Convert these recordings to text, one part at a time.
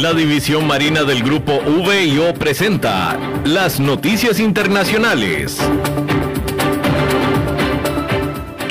La División Marina del Grupo VIO presenta las noticias internacionales.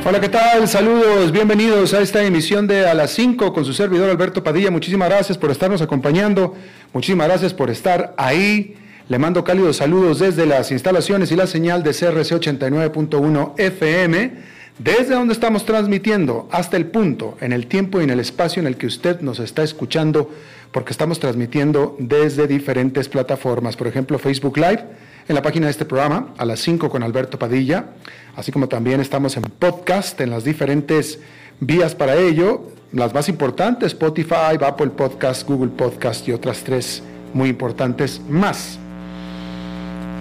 Hola, ¿qué tal? Saludos, bienvenidos a esta emisión de A las 5 con su servidor Alberto Padilla. Muchísimas gracias por estarnos acompañando, muchísimas gracias por estar ahí. Le mando cálidos saludos desde las instalaciones y la señal de CRC 89.1 FM, desde donde estamos transmitiendo hasta el punto, en el tiempo y en el espacio en el que usted nos está escuchando, porque estamos transmitiendo desde diferentes plataformas, por ejemplo Facebook Live en la página de este programa, a las 5 con Alberto Padilla, así como también estamos en podcast, en las diferentes vías para ello, las más importantes, Spotify, Apple Podcast, Google Podcast y otras tres muy importantes más.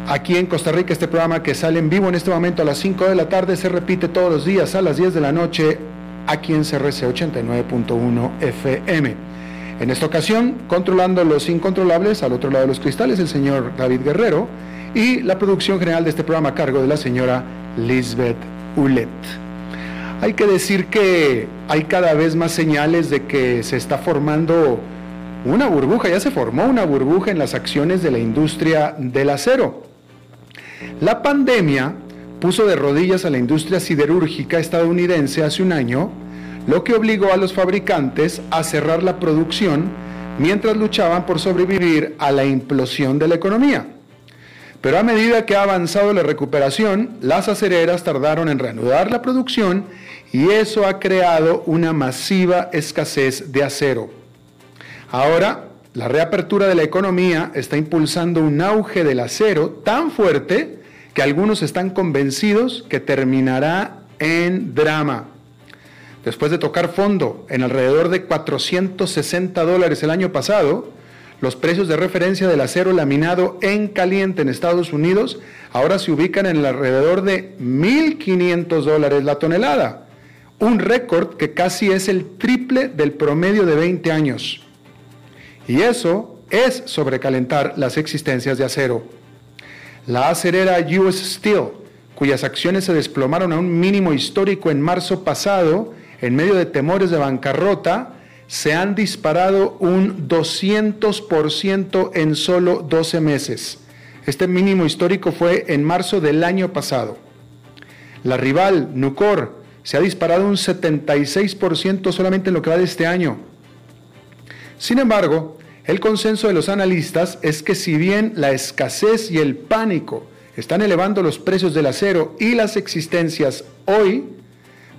Aquí en Costa Rica este programa que sale en vivo en este momento a las 5 de la tarde se repite todos los días a las 10 de la noche aquí en CRC 89.1 FM. En esta ocasión, controlando los incontrolables al otro lado de los cristales, el señor David Guerrero y la producción general de este programa a cargo de la señora Lisbeth Ulet. Hay que decir que hay cada vez más señales de que se está formando una burbuja, ya se formó una burbuja en las acciones de la industria del acero. La pandemia puso de rodillas a la industria siderúrgica estadounidense hace un año, lo que obligó a los fabricantes a cerrar la producción mientras luchaban por sobrevivir a la implosión de la economía. Pero a medida que ha avanzado la recuperación, las acereras tardaron en reanudar la producción y eso ha creado una masiva escasez de acero. Ahora, la reapertura de la economía está impulsando un auge del acero tan fuerte que algunos están convencidos que terminará en drama. Después de tocar fondo en alrededor de 460 dólares el año pasado, los precios de referencia del acero laminado en caliente en Estados Unidos ahora se ubican en alrededor de 1.500 dólares la tonelada, un récord que casi es el triple del promedio de 20 años. Y eso es sobrecalentar las existencias de acero. La acerera US Steel, cuyas acciones se desplomaron a un mínimo histórico en marzo pasado, en medio de temores de bancarrota, se han disparado un 200% en solo 12 meses. Este mínimo histórico fue en marzo del año pasado. La rival, Nucor, se ha disparado un 76% solamente en lo que va de este año. Sin embargo, el consenso de los analistas es que si bien la escasez y el pánico están elevando los precios del acero y las existencias hoy,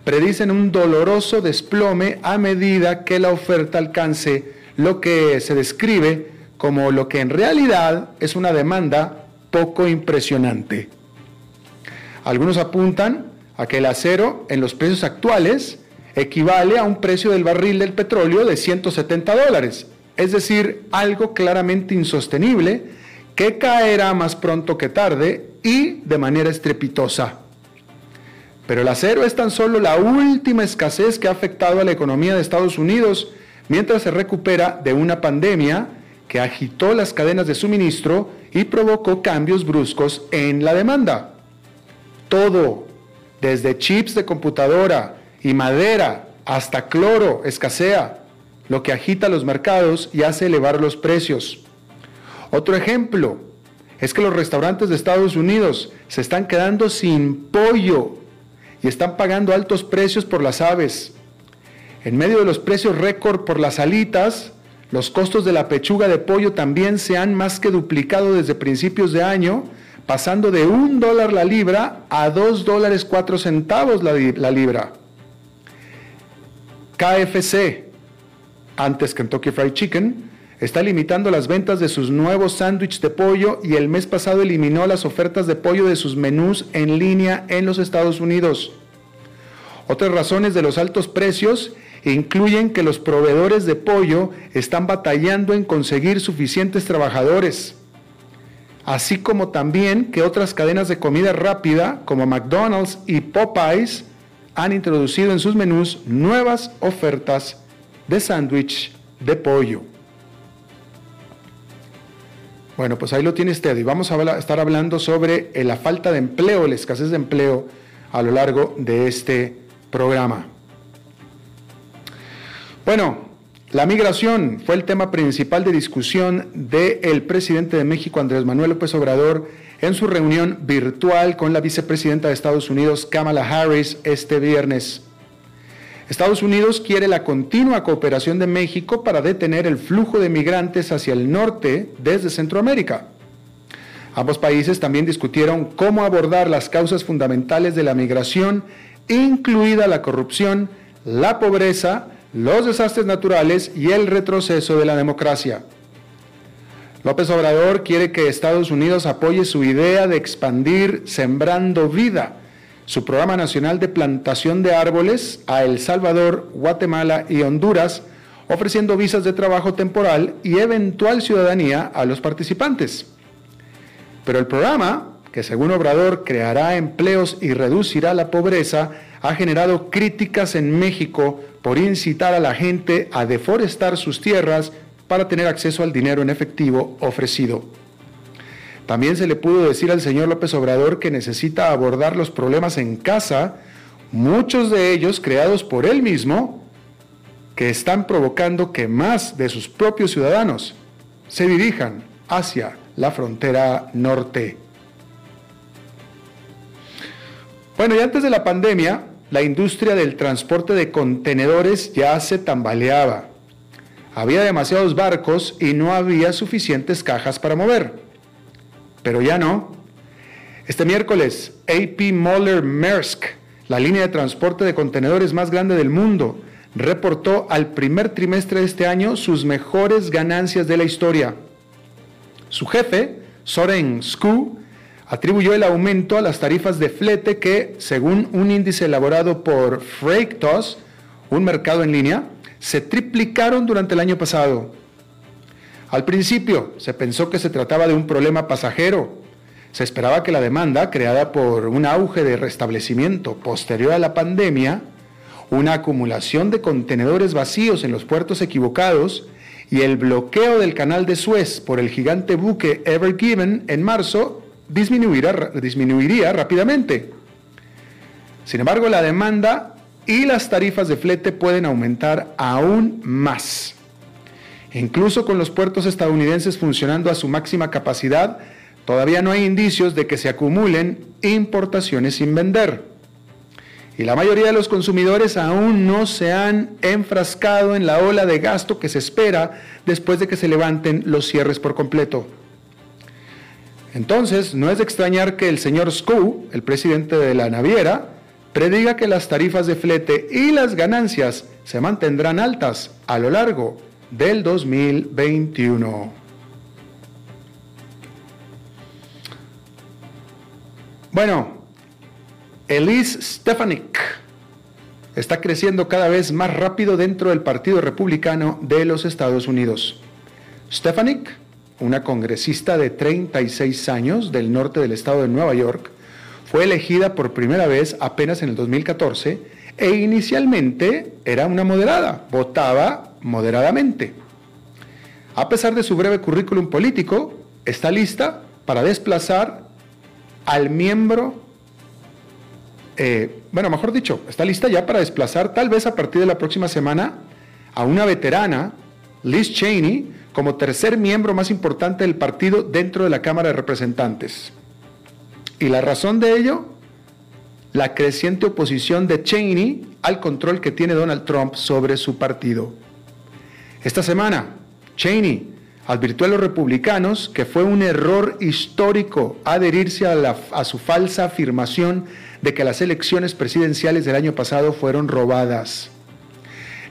predicen un doloroso desplome a medida que la oferta alcance lo que se describe como lo que en realidad es una demanda poco impresionante. Algunos apuntan a que el acero en los precios actuales equivale a un precio del barril del petróleo de 170 dólares, es decir, algo claramente insostenible que caerá más pronto que tarde y de manera estrepitosa. Pero el acero es tan solo la última escasez que ha afectado a la economía de Estados Unidos mientras se recupera de una pandemia que agitó las cadenas de suministro y provocó cambios bruscos en la demanda. Todo, desde chips de computadora y madera hasta cloro, escasea, lo que agita los mercados y hace elevar los precios. Otro ejemplo es que los restaurantes de Estados Unidos se están quedando sin pollo y están pagando altos precios por las aves. En medio de los precios récord por las alitas, los costos de la pechuga de pollo también se han más que duplicado desde principios de año, pasando de un dólar la libra a dos dólares cuatro centavos la, la libra. KFC, antes Kentucky Fried Chicken, está limitando las ventas de sus nuevos sándwiches de pollo y el mes pasado eliminó las ofertas de pollo de sus menús en línea en los Estados Unidos. Otras razones de los altos precios incluyen que los proveedores de pollo están batallando en conseguir suficientes trabajadores, así como también que otras cadenas de comida rápida como McDonald's y Popeyes han introducido en sus menús nuevas ofertas de sándwich de pollo. Bueno, pues ahí lo tiene usted y vamos a estar hablando sobre la falta de empleo, la escasez de empleo a lo largo de este programa. Bueno, la migración fue el tema principal de discusión del presidente de México, Andrés Manuel López Obrador, en su reunión virtual con la vicepresidenta de Estados Unidos, Kamala Harris, este viernes. Estados Unidos quiere la continua cooperación de México para detener el flujo de migrantes hacia el norte desde Centroamérica. Ambos países también discutieron cómo abordar las causas fundamentales de la migración, incluida la corrupción, la pobreza, los desastres naturales y el retroceso de la democracia. López Obrador quiere que Estados Unidos apoye su idea de expandir Sembrando Vida, su programa nacional de plantación de árboles a El Salvador, Guatemala y Honduras, ofreciendo visas de trabajo temporal y eventual ciudadanía a los participantes. Pero el programa, que según Obrador creará empleos y reducirá la pobreza, ha generado críticas en México por incitar a la gente a deforestar sus tierras para tener acceso al dinero en efectivo ofrecido. También se le pudo decir al señor López Obrador que necesita abordar los problemas en casa, muchos de ellos creados por él mismo, que están provocando que más de sus propios ciudadanos se dirijan hacia la frontera norte. Bueno, y antes de la pandemia, la industria del transporte de contenedores ya se tambaleaba. Había demasiados barcos y no había suficientes cajas para mover. Pero ya no. Este miércoles, AP Moller Maersk, la línea de transporte de contenedores más grande del mundo, reportó al primer trimestre de este año sus mejores ganancias de la historia. Su jefe, Soren Sku, atribuyó el aumento a las tarifas de flete que, según un índice elaborado por Freightos, un mercado en línea, se triplicaron durante el año pasado. Al principio se pensó que se trataba de un problema pasajero. Se esperaba que la demanda, creada por un auge de restablecimiento posterior a la pandemia, una acumulación de contenedores vacíos en los puertos equivocados y el bloqueo del canal de Suez por el gigante buque Ever Given en marzo disminuiría, rápidamente. Sin embargo, la demanda y las tarifas de flete pueden aumentar aún más. Incluso con los puertos estadounidenses funcionando a su máxima capacidad, todavía no hay indicios de que se acumulen importaciones sin vender. Y la mayoría de los consumidores aún no se han enfrascado en la ola de gasto que se espera después de que se levanten los cierres por completo. Entonces, no es de extrañar que el señor Scu, el presidente de la naviera, prediga que las tarifas de flete y las ganancias se mantendrán altas a lo largo del 2021. Bueno, Elise Stefanik está creciendo cada vez más rápido dentro del Partido Republicano de los Estados Unidos. Stefanik una congresista de 36 años del norte del estado de Nueva York, fue elegida por primera vez apenas en el 2014 e inicialmente era una moderada, votaba moderadamente. A pesar de su breve currículum político, está lista para desplazar al miembro, eh, bueno, mejor dicho, está lista ya para desplazar tal vez a partir de la próxima semana a una veterana, Liz Cheney, como tercer miembro más importante del partido dentro de la Cámara de Representantes. ¿Y la razón de ello? La creciente oposición de Cheney al control que tiene Donald Trump sobre su partido. Esta semana, Cheney advirtió a los republicanos que fue un error histórico adherirse a, a, su falsa afirmación de que las elecciones presidenciales del año pasado fueron robadas.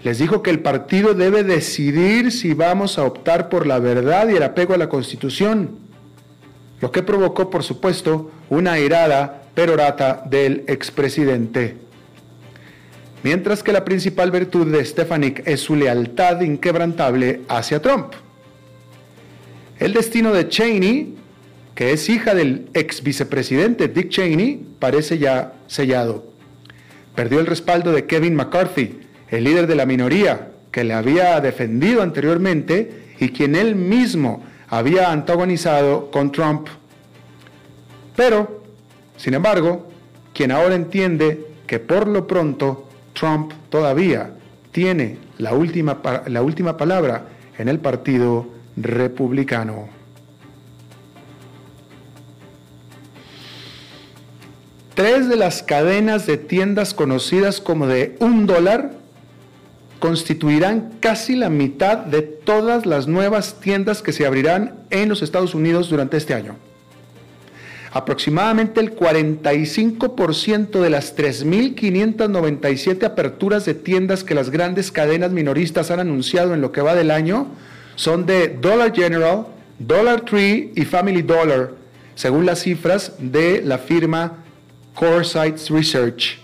Les dijo que el partido debe decidir si vamos a optar por la verdad y el apego a la Constitución, lo que provocó, por supuesto, una irada perorata del expresidente. Mientras que la principal virtud de Stefanik es su lealtad inquebrantable hacia Trump. El destino de Cheney, que es hija del ex vicepresidente Dick Cheney, parece ya sellado. Perdió el respaldo de Kevin McCarthy, el líder de la minoría que le había defendido anteriormente y quien él mismo había antagonizado con Trump. Pero, sin embargo, quien ahora entiende que por lo pronto Trump todavía tiene la última, la última palabra en el Partido Republicano. Tres de las cadenas de tiendas conocidas como de un dólar constituirán casi la mitad de todas las nuevas tiendas que se abrirán en los Estados Unidos durante este año. Aproximadamente el 45% de las 3.597 aperturas de tiendas que las grandes cadenas minoristas han anunciado en lo que va del año son de Dollar General, Dollar Tree y Family Dollar, según las cifras de la firma Core Sites Research.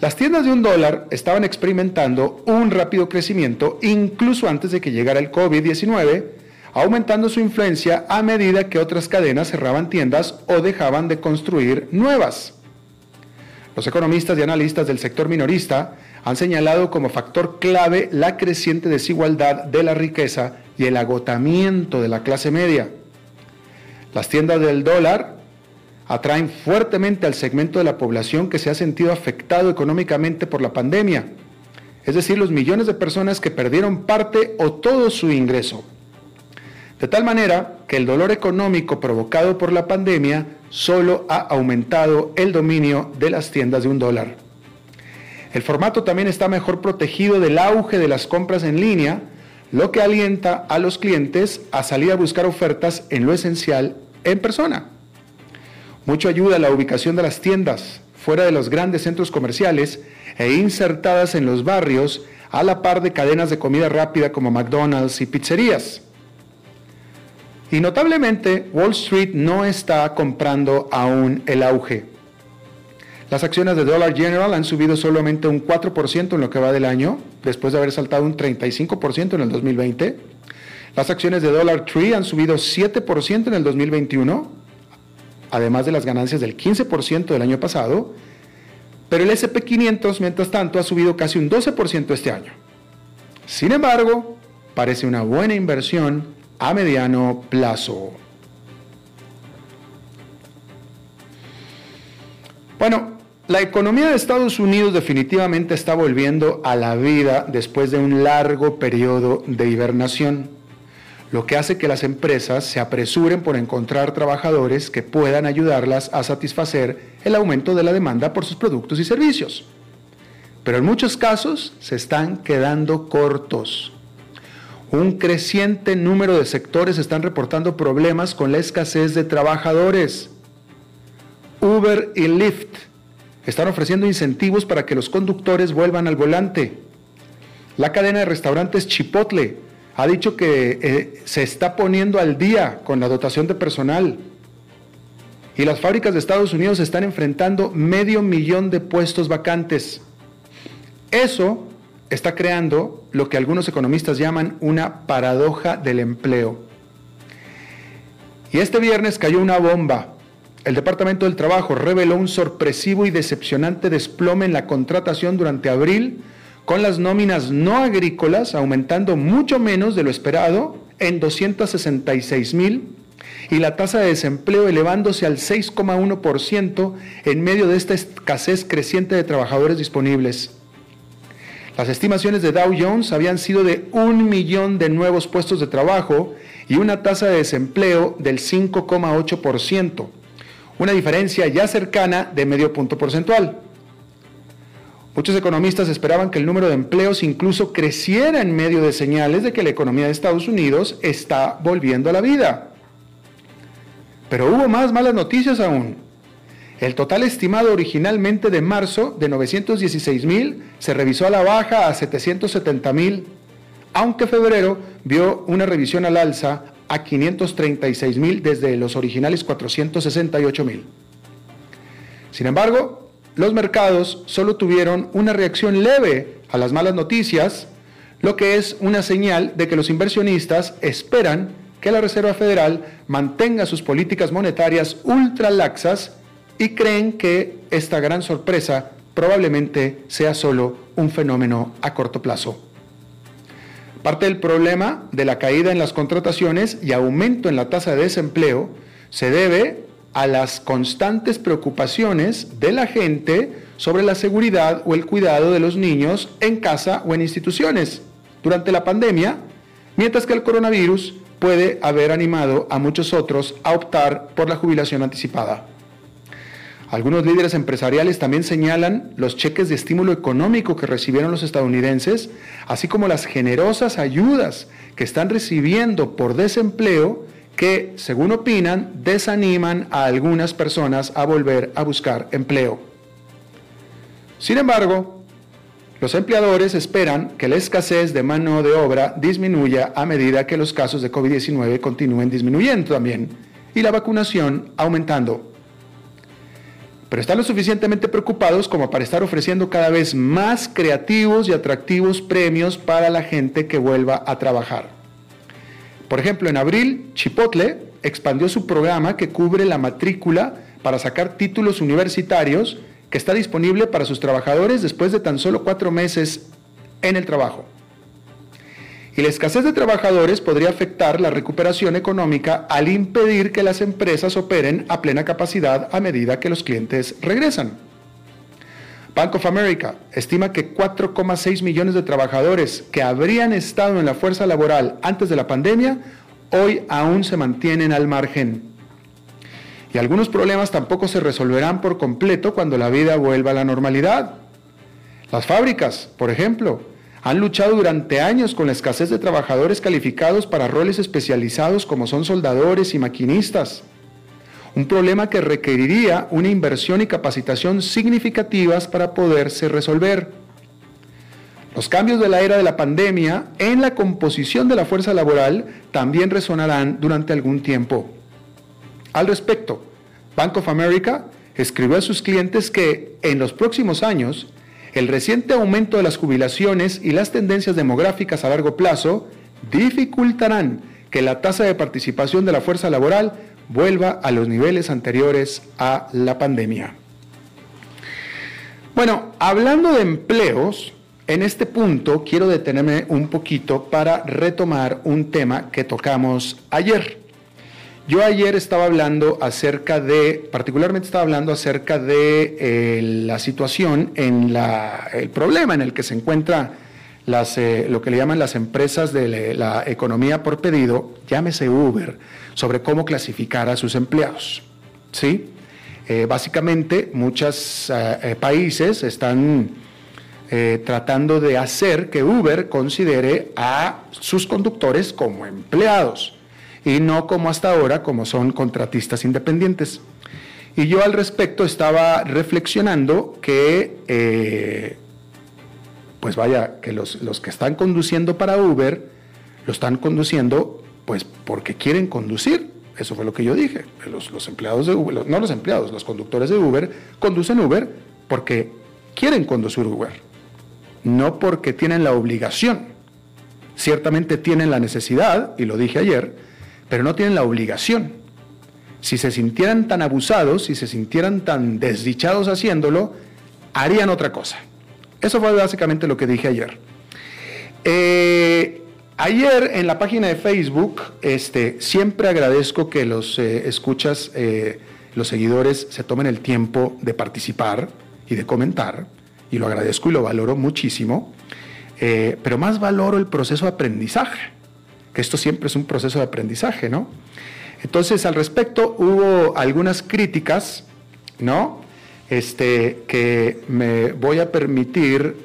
Las tiendas de un dólar estaban experimentando un rápido crecimiento incluso antes de que llegara el COVID-19, aumentando su influencia a medida que otras cadenas cerraban tiendas o dejaban de construir nuevas. Los economistas y analistas del sector minorista han señalado como factor clave la creciente desigualdad de la riqueza y el agotamiento de la clase media. Las tiendas del dólar atraen fuertemente al segmento de la población que se ha sentido afectado económicamente por la pandemia, es decir, los millones de personas que perdieron parte o todo su ingreso. De tal manera que el dolor económico provocado por la pandemia solo ha aumentado el dominio de las tiendas de un dólar. El formato también está mejor protegido del auge de las compras en línea, lo que alienta a los clientes a salir a buscar ofertas en lo esencial en persona. Mucho ayuda la ubicación de las tiendas fuera de los grandes centros comerciales e insertadas en los barrios a la par de cadenas de comida rápida como McDonald's y pizzerías. Y notablemente, Wall Street no está comprando aún el auge. Las acciones de Dollar General han subido solamente un 4% en lo que va del año, después de haber saltado un 35% en el 2020. Las acciones de Dollar Tree han subido 7% en el 2021 además de las ganancias del 15% del año pasado, pero el SP500, mientras tanto, ha subido casi un 12% este año. Sin embargo, parece una buena inversión a mediano plazo. Bueno, la economía de Estados Unidos definitivamente está volviendo a la vida después de un largo periodo de hibernación lo que hace que las empresas se apresuren por encontrar trabajadores que puedan ayudarlas a satisfacer el aumento de la demanda por sus productos y servicios. Pero en muchos casos se están quedando cortos. Un creciente número de sectores están reportando problemas con la escasez de trabajadores. Uber y Lyft están ofreciendo incentivos para que los conductores vuelvan al volante. La cadena de restaurantes Chipotle ha dicho que eh, se está poniendo al día con la dotación de personal. Y las fábricas de Estados Unidos están enfrentando medio millón de puestos vacantes. Eso está creando lo que algunos economistas llaman una paradoja del empleo. Y este viernes cayó una bomba. El Departamento del Trabajo reveló un sorpresivo y decepcionante desplome en la contratación durante abril con las nóminas no agrícolas aumentando mucho menos de lo esperado en 266 mil y la tasa de desempleo elevándose al 6,1% en medio de esta escasez creciente de trabajadores disponibles. Las estimaciones de Dow Jones habían sido de un millón de nuevos puestos de trabajo y una tasa de desempleo del 5,8%, una diferencia ya cercana de medio punto porcentual. Muchos economistas esperaban que el número de empleos incluso creciera en medio de señales de que la economía de Estados Unidos está volviendo a la vida. Pero hubo más malas noticias aún. El total estimado originalmente de marzo de 916 mil se revisó a la baja a 770 mil, aunque febrero vio una revisión al alza a 536 mil desde los originales 468 mil. Sin embargo, los mercados solo tuvieron una reacción leve a las malas noticias, lo que es una señal de que los inversionistas esperan que la Reserva Federal mantenga sus políticas monetarias ultra laxas y creen que esta gran sorpresa probablemente sea solo un fenómeno a corto plazo. Parte del problema de la caída en las contrataciones y aumento en la tasa de desempleo se debe a las constantes preocupaciones de la gente sobre la seguridad o el cuidado de los niños en casa o en instituciones durante la pandemia, mientras que el coronavirus puede haber animado a muchos otros a optar por la jubilación anticipada. Algunos líderes empresariales también señalan los cheques de estímulo económico que recibieron los estadounidenses, así como las generosas ayudas que están recibiendo por desempleo que, según opinan, desaniman a algunas personas a volver a buscar empleo. Sin embargo, los empleadores esperan que la escasez de mano de obra disminuya a medida que los casos de COVID-19 continúen disminuyendo también y la vacunación aumentando pero están lo suficientemente preocupados como para estar ofreciendo cada vez más creativos y atractivos premios para la gente que vuelva a trabajar. Por ejemplo, en abril, Chipotle expandió su programa que cubre la matrícula para sacar títulos universitarios que está disponible para sus trabajadores después de tan solo cuatro meses en el trabajo y la escasez de trabajadores podría afectar la recuperación económica al impedir que las empresas operen a plena capacidad a medida que los clientes regresan. Bank of America estima que 4,6 millones de trabajadores que habrían estado en la fuerza laboral antes de la pandemia hoy aún se mantienen al margen. Y algunos problemas tampoco se resolverán por completo cuando la vida vuelva a la normalidad. Las fábricas, por ejemplo, han luchado durante años con la escasez de trabajadores calificados para roles especializados como son soldadores y maquinistas. Un problema que requeriría una inversión y capacitación significativas para poderse resolver. Los cambios de la era de la pandemia en la composición de la fuerza laboral también resonarán durante algún tiempo. Al respecto, Bank of America escribió a sus clientes que en los próximos años el reciente aumento de las jubilaciones y las tendencias demográficas a largo plazo dificultarán que la tasa de participación de la fuerza laboral vuelva a los niveles anteriores a la pandemia. Bueno, hablando de empleos, en este punto quiero detenerme un poquito para retomar un tema que tocamos ayer. Yo ayer estaba hablando acerca de, particularmente estaba hablando acerca de eh, la situación en la, el problema en el que se encuentra las, eh, lo que le llaman las empresas de la economía por pedido, llámese Uber, sobre cómo clasificar a sus empleados. ¿sí? Eh, básicamente, muchos países están tratando de hacer que Uber considere a sus conductores como empleados y no como hasta ahora, como son contratistas independientes. Y yo al respecto estaba reflexionando que, eh, pues vaya, que los, que están conduciendo para Uber, lo están conduciendo pues porque quieren conducir. Eso fue lo que yo dije. Los, los empleados de Uber, no los empleados, los conductores de Uber conducen Uber porque quieren conducir Uber, no porque tienen la obligación. Ciertamente tienen la necesidad, y lo dije ayer, pero no tienen la obligación. Si se sintieran tan abusados, si se sintieran tan desdichados haciéndolo, harían otra cosa. Eso fue básicamente lo que dije ayer. Eh, ayer en la página de Facebook, este, siempre agradezco que los eh, escuchas, eh, los seguidores se tomen el tiempo de participar y de comentar, y lo agradezco y lo valoro muchísimo, pero más valoro el proceso de aprendizaje que esto siempre es un proceso de aprendizaje, ¿no? Entonces, al respecto, hubo algunas críticas, ¿no? este, que me voy a permitir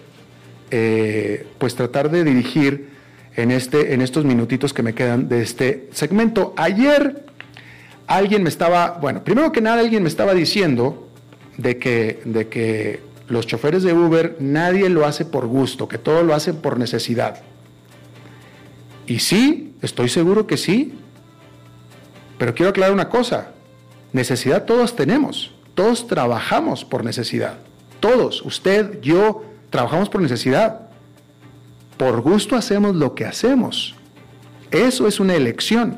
eh, pues tratar de dirigir en, este, en estos minutitos que me quedan de este segmento. Ayer alguien me estaba, bueno, primero que nada alguien me estaba diciendo de que, de que los choferes de Uber nadie lo hace por gusto, que todo lo hacen por necesidad. Y sí, estoy seguro que sí, pero quiero aclarar una cosa, necesidad todos tenemos, todos trabajamos por necesidad, todos, usted, yo, trabajamos por necesidad. Por gusto hacemos lo que hacemos. Eso es una elección.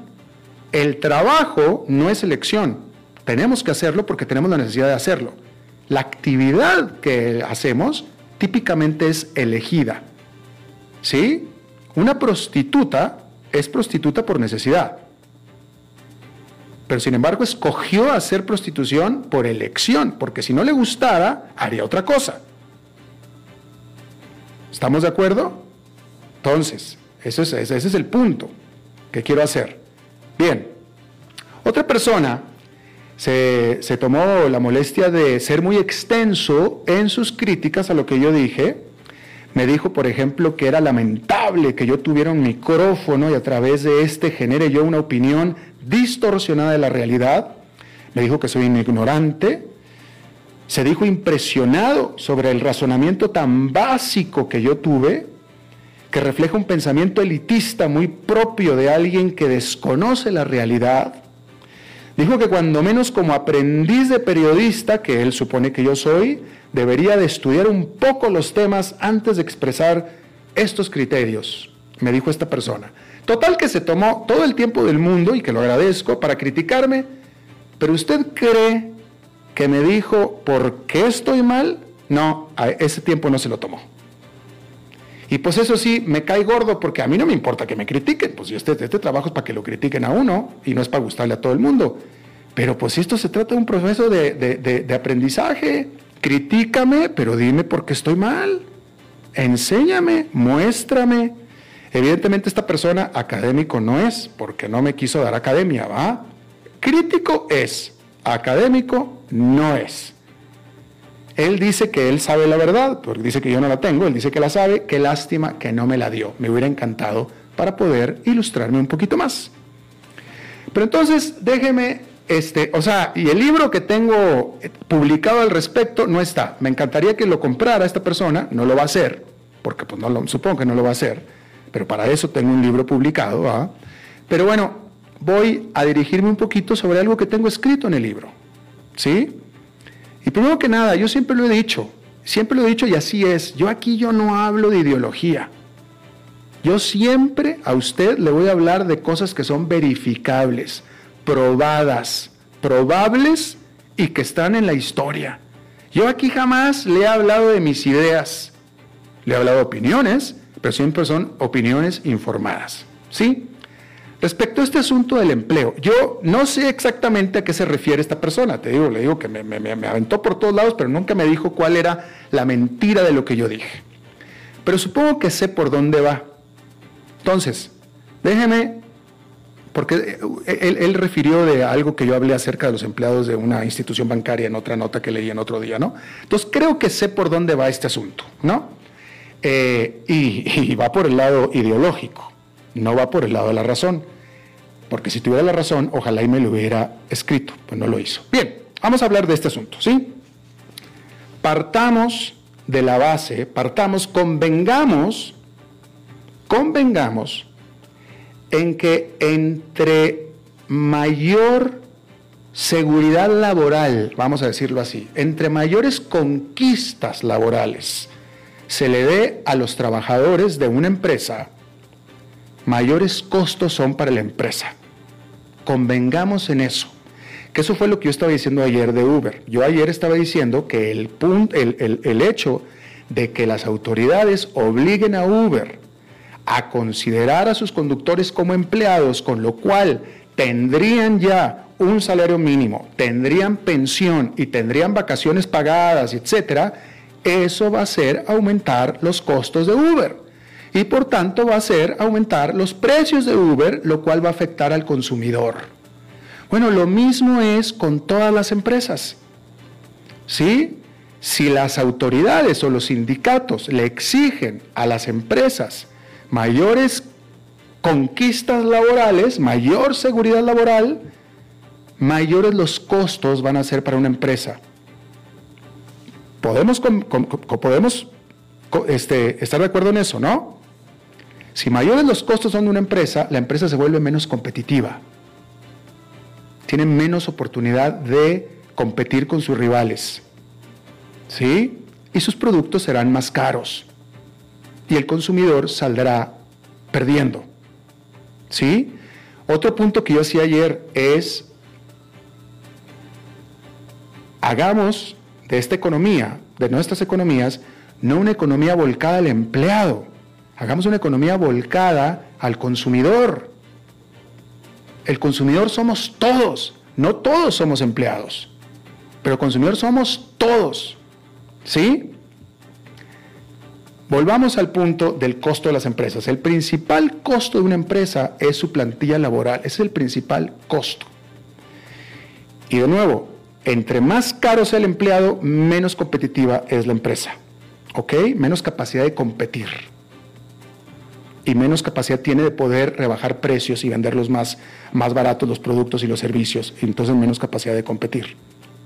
El trabajo no es elección. Tenemos que hacerlo porque tenemos la necesidad de hacerlo. La actividad que hacemos típicamente es elegida. ¿Sí? Una prostituta es prostituta por necesidad. Pero sin embargo escogió hacer prostitución por elección, porque si no le gustara, haría otra cosa. ¿Estamos de acuerdo? Entonces, ese es, el punto que quiero hacer. Bien, otra persona se, tomó la molestia de ser muy extenso en sus críticas a lo que yo dije. Me dijo, por ejemplo, que era lamentable que yo tuviera un micrófono y a través de este genere yo una opinión distorsionada de la realidad. Me dijo que soy un ignorante, se dijo impresionado sobre el razonamiento tan básico que yo tuve, que refleja un pensamiento elitista muy propio de alguien que desconoce la realidad. Dijo que cuando menos como aprendiz de periodista, que él supone que yo soy, debería de estudiar un poco los temas antes de expresar estos criterios, me dijo esta persona. Total que se tomó todo el tiempo del mundo, y que lo agradezco, para criticarme, pero usted cree que me dijo por qué estoy mal, no, a ese tiempo no se lo tomó. Y pues eso sí, me cae gordo porque a mí no me importa que me critiquen, pues este, este trabajo es para que lo critiquen a uno y no es para gustarle a todo el mundo. Pero pues esto se trata de un proceso de, de aprendizaje. Critícame, pero dime por qué estoy mal. Enséñame, muéstrame. Evidentemente esta persona académico no es, porque no me quiso dar academia, ¿va? Crítico es, académico no es. Él dice que él sabe la verdad, porque dice que yo no la tengo, él dice que la sabe, qué lástima que no me la dio. Me hubiera encantado para poder ilustrarme un poquito más. Pero entonces, déjeme, este, o sea, y el libro que tengo publicado al respecto no está. Me encantaría que lo comprara esta persona, no lo va a hacer, porque pues no lo, supongo que no lo va a hacer, pero para eso tengo un libro publicado, ¿ah? Pero bueno, voy a dirigirme un poquito sobre algo que tengo escrito en el libro. ¿Sí? Y primero que nada, yo siempre lo he dicho, siempre lo he dicho y así es, yo aquí yo no hablo de ideología. Yo siempre a usted le voy a hablar de cosas que son verificables, probadas, probables y que están en la historia. Yo aquí jamás le he hablado de mis ideas, le he hablado de opiniones, pero siempre son opiniones informadas. ¿Sí? Respecto a este asunto del empleo, yo no sé exactamente a qué se refiere esta persona, te digo, le digo que me, me, aventó por todos lados, pero nunca me dijo cuál era la mentira de lo que yo dije. Pero supongo que sé por dónde va. Entonces, déjeme, porque eh, él, refirió de algo que yo hablé acerca de los empleados de una institución bancaria en otra nota que leí en otro día, ¿no? Entonces, creo que sé por dónde va este asunto, ¿no? Eh, y va por el lado ideológico, no va por el lado de la razón porque si tuviera la razón, ojalá y me lo hubiera escrito, pues no lo hizo. Bien, vamos a hablar de este asunto, ¿sí? Partamos de la base, partamos, convengamos, convengamos en que entre mayor seguridad laboral, vamos a decirlo así, entre mayores conquistas laborales se le dé a los trabajadores de una empresa, mayores costos son para la empresa. Convengamos en eso. Que eso fue lo que yo estaba diciendo ayer de Uber. Yo ayer estaba diciendo que el, punto, el, el hecho de que las autoridades obliguen a Uber a considerar a sus conductores como empleados, con lo cual tendrían ya un salario mínimo, tendrían pensión y tendrían vacaciones pagadas, etcétera, eso va a hacer aumentar los costos de Uber y por tanto va a hacer aumentar los precios de Uber, lo cual va a afectar al consumidor. Bueno, lo mismo es con todas las empresas. ¿sí? Si las autoridades o los sindicatos le exigen a las empresas mayores conquistas laborales, mayor seguridad laboral, mayores los costos van a ser para una empresa. Podemos, este, estar de acuerdo en eso, ¿no? Si mayores los costos son de una empresa, la empresa se vuelve menos competitiva. Tiene menos oportunidad de competir con sus rivales. ¿Sí? Y sus productos serán más caros. Y el consumidor saldrá perdiendo. ¿Sí? Otro punto que yo hacía ayer es, hagamos de esta economía, de nuestras economías, no una economía volcada al empleado, hagamos una economía volcada al consumidor. El consumidor somos todos, no todos somos empleados, pero consumidor somos todos. ¿Sí? Volvamos al punto del costo de las empresas. El principal costo de una empresa es su plantilla laboral, es el principal costo. Y de nuevo, entre más caro sea el empleado, menos competitiva es la empresa. ¿Ok? Menos capacidad de competir. Y menos capacidad tiene de poder rebajar precios y venderlos más, más baratos los productos y los servicios. Entonces menos capacidad de competir.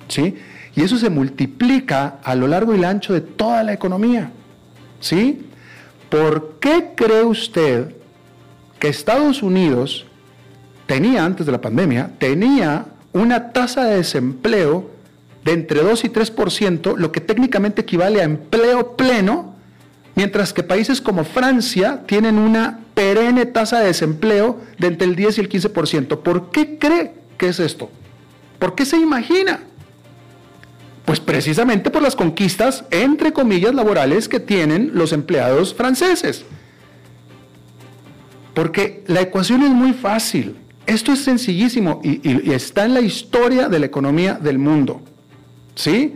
¿Sí? Y eso se multiplica a lo largo y ancho de toda la economía. ¿Sí? ¿Por qué cree usted que Estados Unidos tenía, antes de la pandemia, tenía una tasa de desempleo de entre 2 y 3%, lo que técnicamente equivale a empleo pleno, mientras que países como Francia tienen una perenne tasa de desempleo de entre el 10 y el 15%. ¿Por qué cree que es esto? ¿Por qué se imagina? Pues precisamente por las conquistas, entre comillas, laborales que tienen los empleados franceses. Porque la ecuación es muy fácil. Esto es sencillísimo y, está en la historia de la economía del mundo. ¿Sí?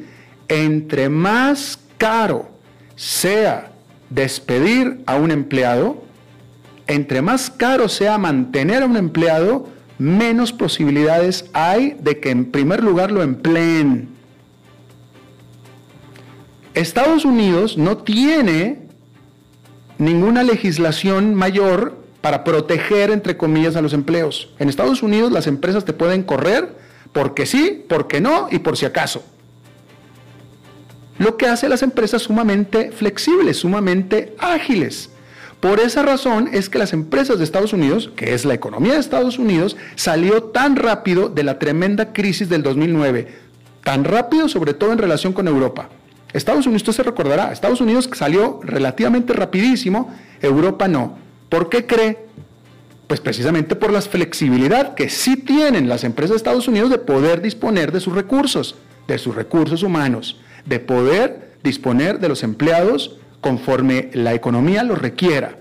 Entre más caro sea despedir a un empleado, entre más caro sea mantener a un empleado, menos posibilidades hay de que en primer lugar lo empleen. Estados Unidos no tiene ninguna legislación mayor para proteger, entre comillas, a los empleos. En Estados Unidos las empresas te pueden correr porque sí, porque no y por si acaso. Lo que hace las empresas sumamente flexibles, sumamente ágiles. Por esa razón es que las empresas de Estados Unidos, que es la economía de Estados Unidos, salió tan rápido de la tremenda crisis del 2009. Tan rápido sobre todo en relación con Europa. Estados Unidos, usted se recordará, Estados Unidos salió relativamente rapidísimo, Europa no. ¿Por qué cree? Pues precisamente por la flexibilidad que sí tienen las empresas de Estados Unidos de poder disponer de sus recursos, de sus recursos humanos, de poder disponer de los empleados conforme la economía lo requiera.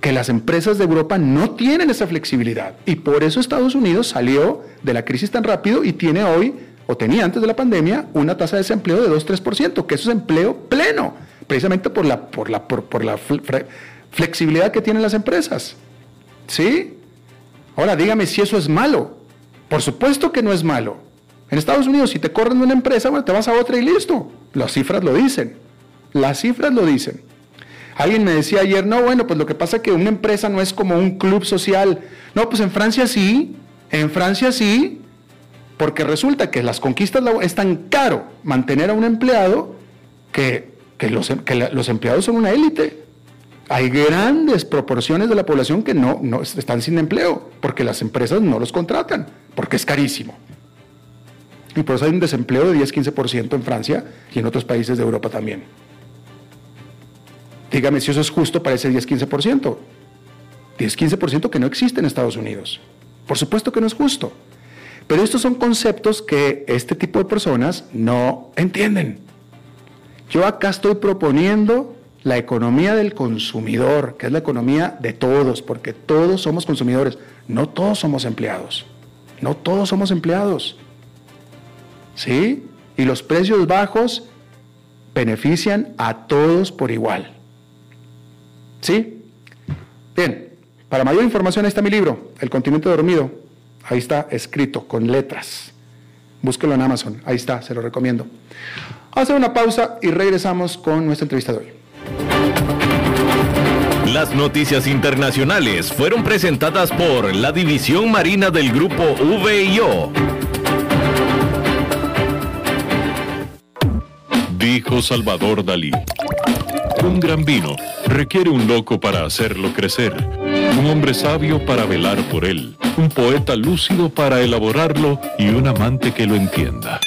Que las empresas de Europa no tienen esa flexibilidad y por eso Estados Unidos salió de la crisis tan rápido y tiene hoy, o tenía antes de la pandemia, una tasa de desempleo de 2-3%, que eso es empleo pleno precisamente por la, por la, por, la flexibilidad que tienen las empresas. ¿Sí? Ahora dígame si eso es malo. Por supuesto que no es malo. En Estados Unidos, si te corren de una empresa, bueno, te vas a otra y listo. Las cifras lo dicen. Las cifras lo dicen. Alguien me decía ayer, no, bueno, pues lo que pasa es que una empresa no es como un club social. No, pues en Francia sí, en Francia sí, porque resulta que las conquistas es tan caro mantener a un empleado que que los, los empleados son una élite. Hay grandes proporciones de la población que no, no están sin empleo porque las empresas no los contratan, porque es carísimo. Y por eso hay un desempleo de 10-15% en Francia y en otros países de Europa también. Dígame si eso es justo para ese 10-15%. 10-15% que no existe en Estados Unidos. Por supuesto que no es justo. Pero estos son conceptos que este tipo de personas no entienden. Yo acá estoy proponiendo la economía del consumidor, que es la economía de todos, porque todos somos consumidores, no todos somos empleados, no todos somos empleados. ¿Sí? Y los precios bajos benefician a todos por igual. ¿Sí? Bien, para mayor información ahí está mi libro, El continente dormido. Ahí está escrito con letras. Búsquelo en Amazon, ahí está, se lo recomiendo. Hacer una pausa y regresamos con nuestra entrevista de hoy. Las noticias internacionales fueron presentadas por la División Marina del Grupo VIO. Dijo Salvador Dalí. Un gran vino requiere un loco para hacerlo crecer, un hombre sabio para velar por él, un poeta lúcido para elaborarlo y un amante que lo entienda.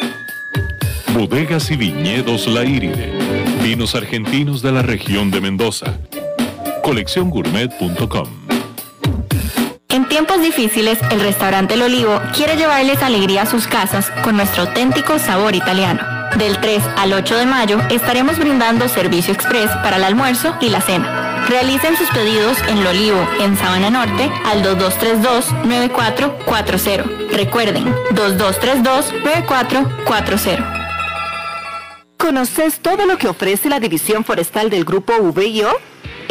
Bodegas y viñedos La Iride, vinos argentinos de la región de Mendoza. Colecciongourmet.com En tiempos difíciles, el restaurante El Olivo quiere llevarles alegría a sus casas con nuestro auténtico sabor italiano. Del 3 al 8 de mayo estaremos brindando servicio express para el almuerzo y la cena. Realicen sus pedidos en Lo Olivo, en Sabana Norte, al 2232-9440. Recuerden, 2232-9440. ¿Conoces todo lo que ofrece la División Forestal del Grupo VIO?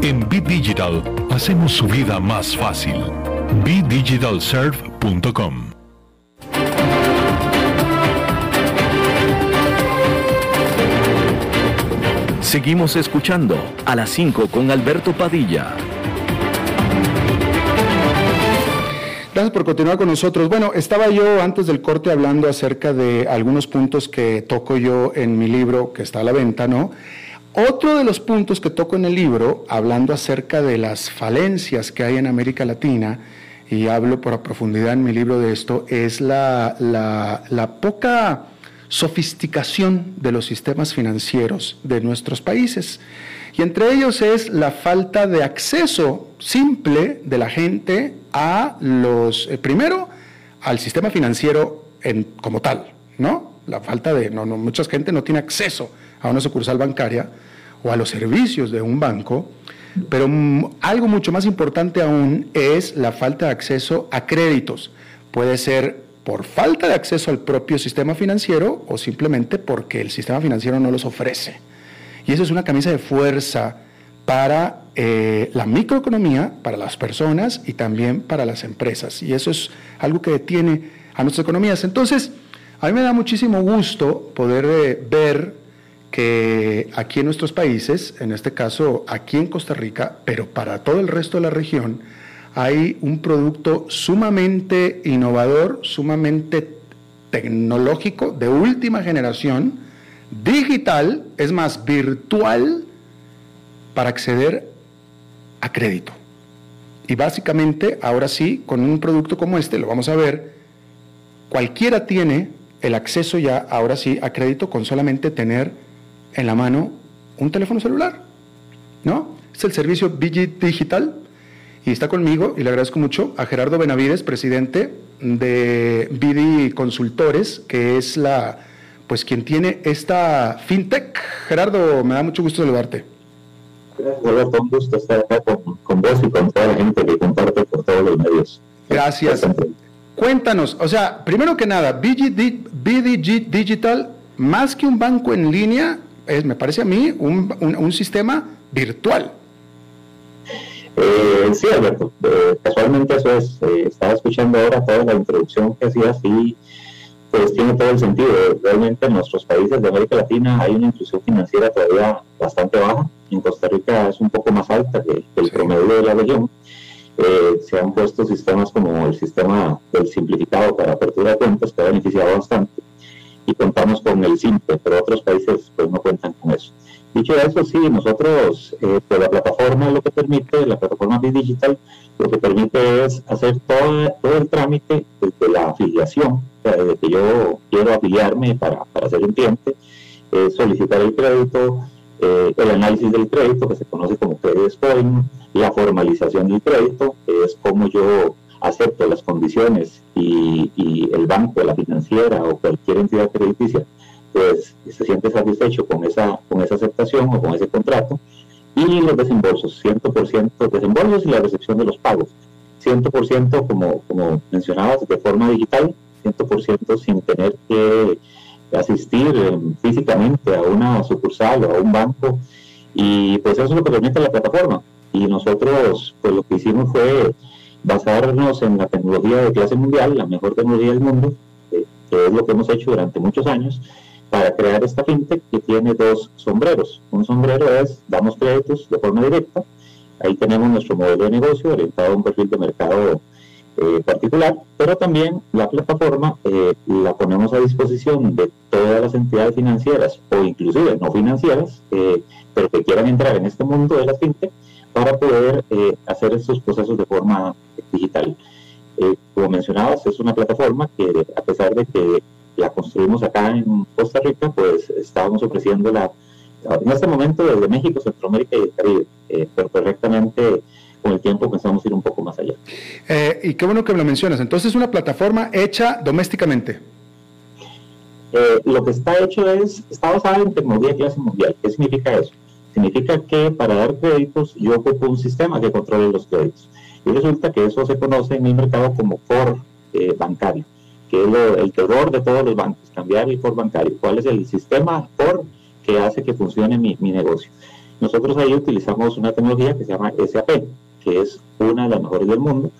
En Bit Digital hacemos su vida más fácil. BDigitalServe.com Seguimos escuchando a las 5 con Alberto Padilla. Gracias por continuar con nosotros. Bueno, estaba yo antes del corte hablando acerca de algunos puntos que toco yo en mi libro que está a la venta, ¿no? Otro de los puntos que toco en el libro, hablando acerca de las falencias que hay en América Latina, y hablo por profundidad en mi libro de esto, es la, la poca sofisticación de los sistemas financieros de nuestros países. Y entre ellos es la falta de acceso simple de la gente a los, eh, primero, al sistema financiero como tal, ¿no? La falta de, no, no, mucha gente no tiene acceso a una sucursal bancaria o a los servicios de un banco, pero algo mucho más importante aún es la falta de acceso a créditos. Puede ser por falta de acceso al propio sistema financiero o simplemente porque el sistema financiero no los ofrece. Y eso es una camisa de fuerza para eh, la microeconomía, para las personas y también para las empresas. Y eso es algo que detiene a nuestras economías. Entonces, a mí me da muchísimo gusto poder eh, ver que aquí en nuestros países, en este caso aquí en Costa Rica, pero para todo el resto de la región, hay un producto sumamente innovador, sumamente tecnológico, de última generación, digital, es más, virtual, para acceder a crédito. Y básicamente, ahora sí, con un producto como este, lo vamos a ver, cualquiera tiene el acceso ya, ahora sí, a crédito con solamente tener en la mano un teléfono celular. ¿No? Es el servicio Bigit Digital y está conmigo, y le agradezco mucho, a Gerardo Benavides, presidente de Bidi Consultores, que es la, pues quien tiene esta fintech. Gerardo, me da mucho gusto saludarte. Gracias, Alberto, un gusto estar acá con, vos y con toda la gente que comparte por todos los medios. Gracias. Cuéntanos, o sea, primero que nada, BD Digital, más que un banco en línea, es, me parece a mí, un, un sistema virtual. Eh, sí, Alberto, eh, casualmente eso es, eh, estaba escuchando ahora toda la introducción que hacías y pues tiene todo el sentido. Realmente en nuestros países de América Latina hay una inclusión financiera todavía bastante baja. En Costa Rica es un poco más alta que, el promedio de la región. Eh, se han puesto sistemas como el sistema del simplificado para apertura de cuentas que ha beneficiado bastante y contamos con el simple, pero otros países pues no cuentan con eso. Dicho eso, sí, nosotros, eh, la plataforma lo que permite, la plataforma Digital, lo que permite es hacer todo, todo el trámite desde la afiliación, o sea, desde que yo quiero afiliarme para, para ser un cliente, eh, solicitar el crédito, eh, el análisis del crédito, que se conoce como credit scoring, la formalización del crédito, que es como yo acepto las condiciones y, el banco, la financiera o cualquier entidad crediticia, pues se siente satisfecho con esa, con esa aceptación o con ese contrato. Y los desembolsos, 100% desembolsos y la recepción de los pagos. 100% como, como mencionabas, de forma digital, 100% sin tener que asistir eh, físicamente a una sucursal o a un banco y pues eso es lo que permite la plataforma y nosotros pues lo que hicimos fue basarnos en la tecnología de clase mundial, la mejor tecnología del mundo, eh, que es lo que hemos hecho durante muchos años para crear esta fintech que tiene dos sombreros. Un sombrero es damos créditos de forma directa, ahí tenemos nuestro modelo de negocio orientado a un perfil de mercado eh, particular, pero también la plataforma eh, la ponemos a disposición de todas las entidades financieras o inclusive no financieras, pero que quieran entrar en este mundo de la fintech para poder hacer estos procesos de forma digital. como mencionabas, es una plataforma que a pesar de que la construimos acá en Costa Rica, pues estábamos ofreciéndola en este momento desde México, Centroamérica y el Caribe, pero correctamente con el tiempo pensamos ir un poco más allá. Eh, y qué bueno que me lo mencionas. Entonces, es una plataforma hecha domésticamente. Eh, lo que está hecho es, está basada en tecnología de clase mundial. ¿Qué significa eso? Significa que para dar créditos yo ocupo un sistema que controle los créditos. Y resulta que eso se conoce en el mercado como core eh, bancario, que es el terror de todos los bancos, cambiar el core bancario. ¿Cuál es el sistema core que hace que funcione mi, mi negocio? Nosotros ahí utilizamos una tecnología que se llama SAP, que es una de las mejores del mundo.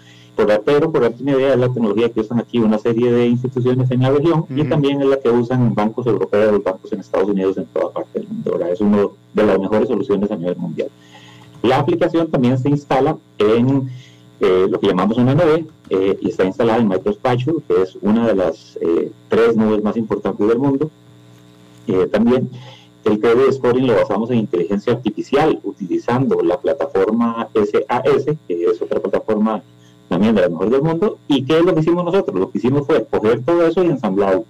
Pero, por darte una idea, es la tecnología que usan aquí una serie de instituciones en la región y también es la que usan bancos europeos, bancos en Estados Unidos, en toda parte del mundo. Es una de las mejores soluciones a nivel mundial. La aplicación también se instala en eh, lo que llamamos una nube eh, y está instalada en Microsoft Azure, que es una de las eh, tres nubes más importantes del mundo. también el credit scoring lo basamos en inteligencia artificial, utilizando la plataforma SAS, que es otra plataforma también de la mejor del mundo. ¿Y qué es lo que hicimos nosotros? Lo que hicimos fue coger todo eso y ensamblarlo.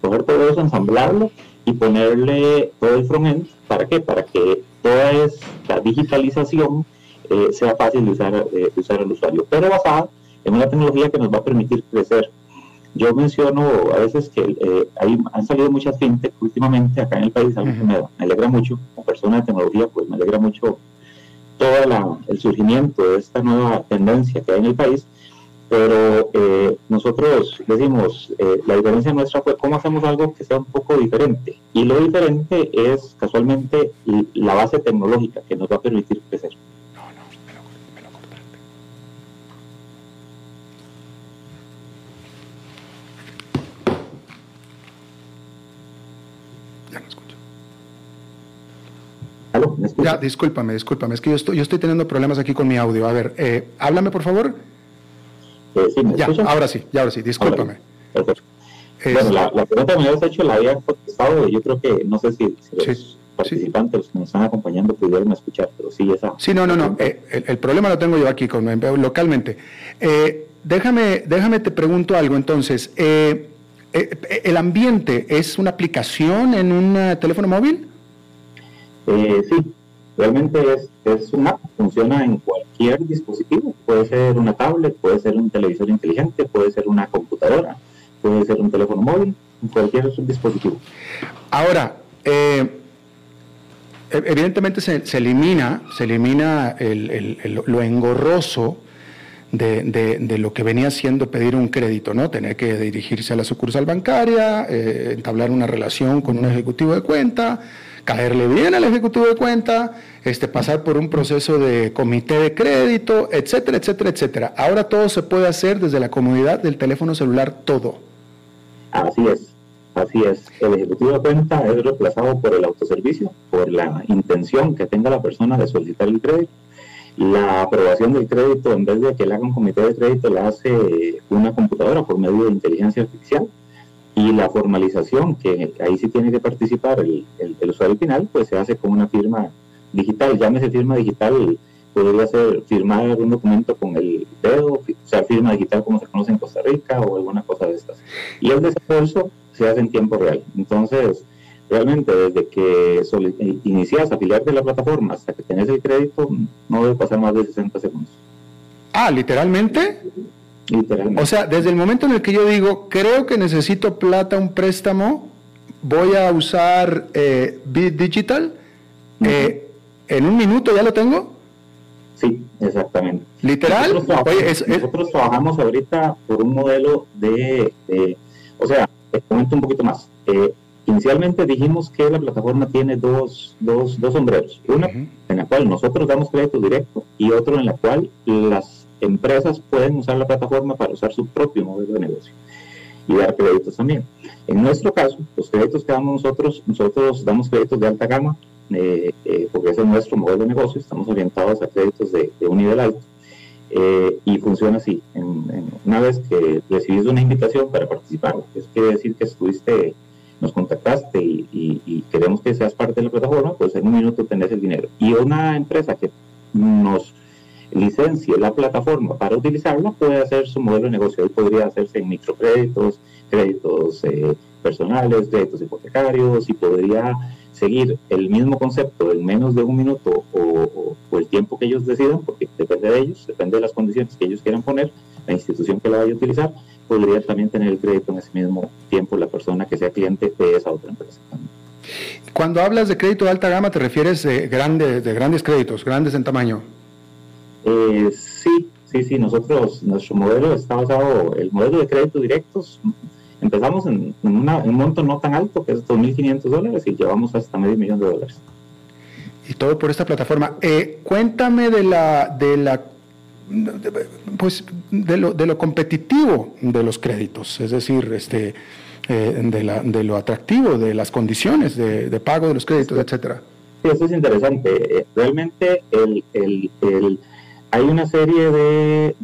Coger todo eso, ensamblarlo y ponerle todo el frontend. ¿Para qué? Para que toda esta digitalización eh, sea fácil de usar, eh, de usar el usuario, pero basada en una tecnología que nos va a permitir crecer yo menciono a veces que eh, hay, han salido muchas fintech últimamente acá en el país, algo que me, alegra mucho, como persona de tecnología, pues me alegra mucho todo el surgimiento de esta nueva tendencia que hay en el país, pero eh, nosotros decimos, eh, la diferencia nuestra fue cómo hacemos algo que sea un poco diferente, y lo diferente es casualmente la base tecnológica que nos va a permitir crecer. Ya, discúlpame, discúlpame, es que yo estoy, yo estoy teniendo problemas aquí con mi audio. A ver, eh, háblame por favor. Eh, sí, ya, ahora sí, ya ahora sí, discúlpame. bueno, la, la, pregunta que me habías hecho la había contestado, yo creo que, no sé si, los participantes, los que nos están acompañando, pudieron escuchar, pero sí, esa... Sí, no, no, no, eh, el, el, problema lo tengo yo aquí, con, localmente. Eh, déjame, déjame te pregunto algo entonces. ¿El ambiente es una aplicación en un teléfono móvil? Eh, sí, realmente es, es una funciona en cualquier dispositivo. Puede ser una tablet, puede ser un televisor inteligente, puede ser una computadora, puede ser un teléfono móvil, cualquier dispositivo. Ahora, eh, e-, evidentemente se, se, elimina, se elimina el, lo engorroso de, de, lo que venía siendo pedir un crédito, ¿no? Tener que dirigirse a la sucursal bancaria, eh, entablar una relación con un ejecutivo de cuenta, caerle bien al ejecutivo de cuenta, este, pasar por un proceso de comité de crédito, etcétera, etcétera, etcétera. Ahora todo se puede hacer desde la comodidad del teléfono celular, todo. Así es, así es. El ejecutivo de cuenta es reemplazado por el autoservicio, por la intención que tenga la persona de solicitar el crédito. La aprobación del crédito, en vez de que le haga un comité de crédito, la hace una computadora por medio de inteligencia artificial Y la formalización, que ahí sí tiene que participar el, el, usuario final, pues se hace con una firma digital. Llámese firma digital, podría ser firmar un documento con el dedo, o sea, firma digital como se conoce en Costa Rica o alguna cosa de estas. Y el desembolso se hace en tiempo real. Entonces, realmente desde que inicias a afiliarte de la plataforma hasta que tenés el crédito, no debe pasar más de 60 segundos. Ah, literalmente. Literalmente. O sea, desde el momento en el que yo digo, creo que necesito plata, un préstamo, voy a usar eh, Bit Digital, eh, en un minuto ya lo tengo. Sí, exactamente. ¿Literal? Nosotros trabajamos, ahorita por un modelo de, o sea, te comento un poquito más. Eh, inicialmente dijimos que la plataforma tiene dos, dos, dos sombreros. Una en la cual nosotros damos crédito directo y otro en la cual las empresas pueden usar la plataforma para usar su propio modelo de negocio y dar créditos también. En nuestro caso, los créditos que damos nosotros, nosotros damos créditos de alta gama, eh, eh, porque ese es nuestro modelo de negocio, estamos orientados a créditos de, un nivel alto. Eh, y funciona así. una vez que recibiste una invitación para participar, es quiere decir que estuviste, nos contactaste y, y, queremos que seas parte de la plataforma, pues en un minuto tenés el dinero. Y una empresa que nos licencie la plataforma para utilizarla, puede hacer su modelo de negocio. Él podría hacerse en microcréditos, créditos eh, personales, créditos hipotecarios y podría seguir el mismo concepto en menos de un minuto o, el tiempo que ellos decidan, porque depende de ellos, depende de las condiciones que ellos quieran poner, la institución que la vaya a utilizar, podría también tener el crédito en ese mismo tiempo la persona que sea cliente de esa otra empresa. Cuando hablas de crédito de alta gama, ¿te refieres de, grande, de grandes créditos, grandes en tamaño? Eh, sí, sí, sí, nosotros, nuestro modelo está basado, el modelo de crédito directos, empezamos en, un monto no tan alto, que es 2.500 dólares, y llevamos hasta medio millón de dólares. Y todo por esta plataforma. Eh, cuéntame de la, de la pues de lo, de lo competitivo de los créditos, es decir, este, eh, de, la, de lo atractivo, de las condiciones de, de pago de los créditos, etcétera. Sí, eso es interesante. Eh, realmente el, el, el hay una serie de,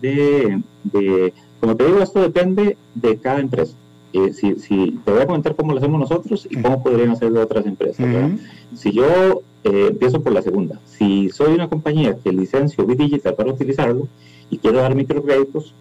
de, como te digo, esto depende de cada empresa. Eh, si, si, te voy a comentar cómo lo hacemos nosotros y cómo podrían hacerlo otras empresas. Si yo eh, empiezo por la segunda, si soy una compañía que licencio Digital para utilizarlo y quiero dar microcréditos,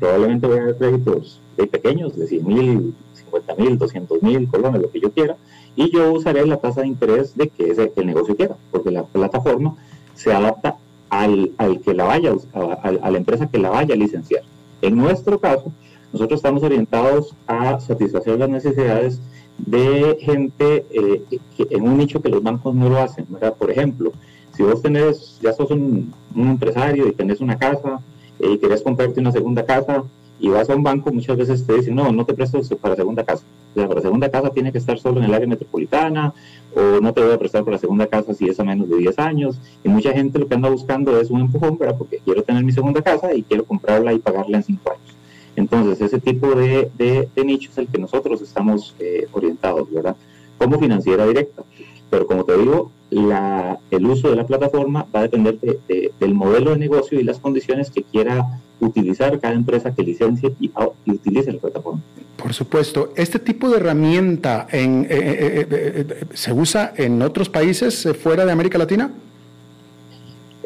probablemente voy a dar créditos de pequeños, de 100 mil, 50 mil, 200 mil colones, lo que yo quiera, y yo usaré la tasa de interés de que, es el, que el negocio quiera, porque la plataforma se adapta al, al que la vaya, a, la empresa que la vaya a licenciar. En nuestro caso, nosotros estamos orientados a satisfacer las necesidades de gente eh, en un nicho que los bancos no lo hacen. Por ejemplo, si vos tenés, ya sos un, empresario y tenés una casa eh, y querés comprarte una segunda casa, y vas a un banco, muchas veces te dicen, no, no te presto para segunda casa. O sea, para segunda casa tiene que estar solo en el área metropolitana, o no te voy a prestar para segunda casa si es a menos de 10 años. Y mucha gente lo que anda buscando es un empujón, ¿verdad? Porque quiero tener mi segunda casa y quiero comprarla y pagarla en 5 años. Entonces, ese tipo de, de, nicho es el que nosotros estamos eh, orientados, ¿verdad? Como financiera directa. Pero como te digo, la, el uso de la plataforma va a depender del modelo de negocio y las condiciones que quiera utilizar cada empresa que licencie y, utilice la plataforma. Por supuesto, este tipo de herramienta en, eh, eh, eh, se usa en otros países fuera de América Latina.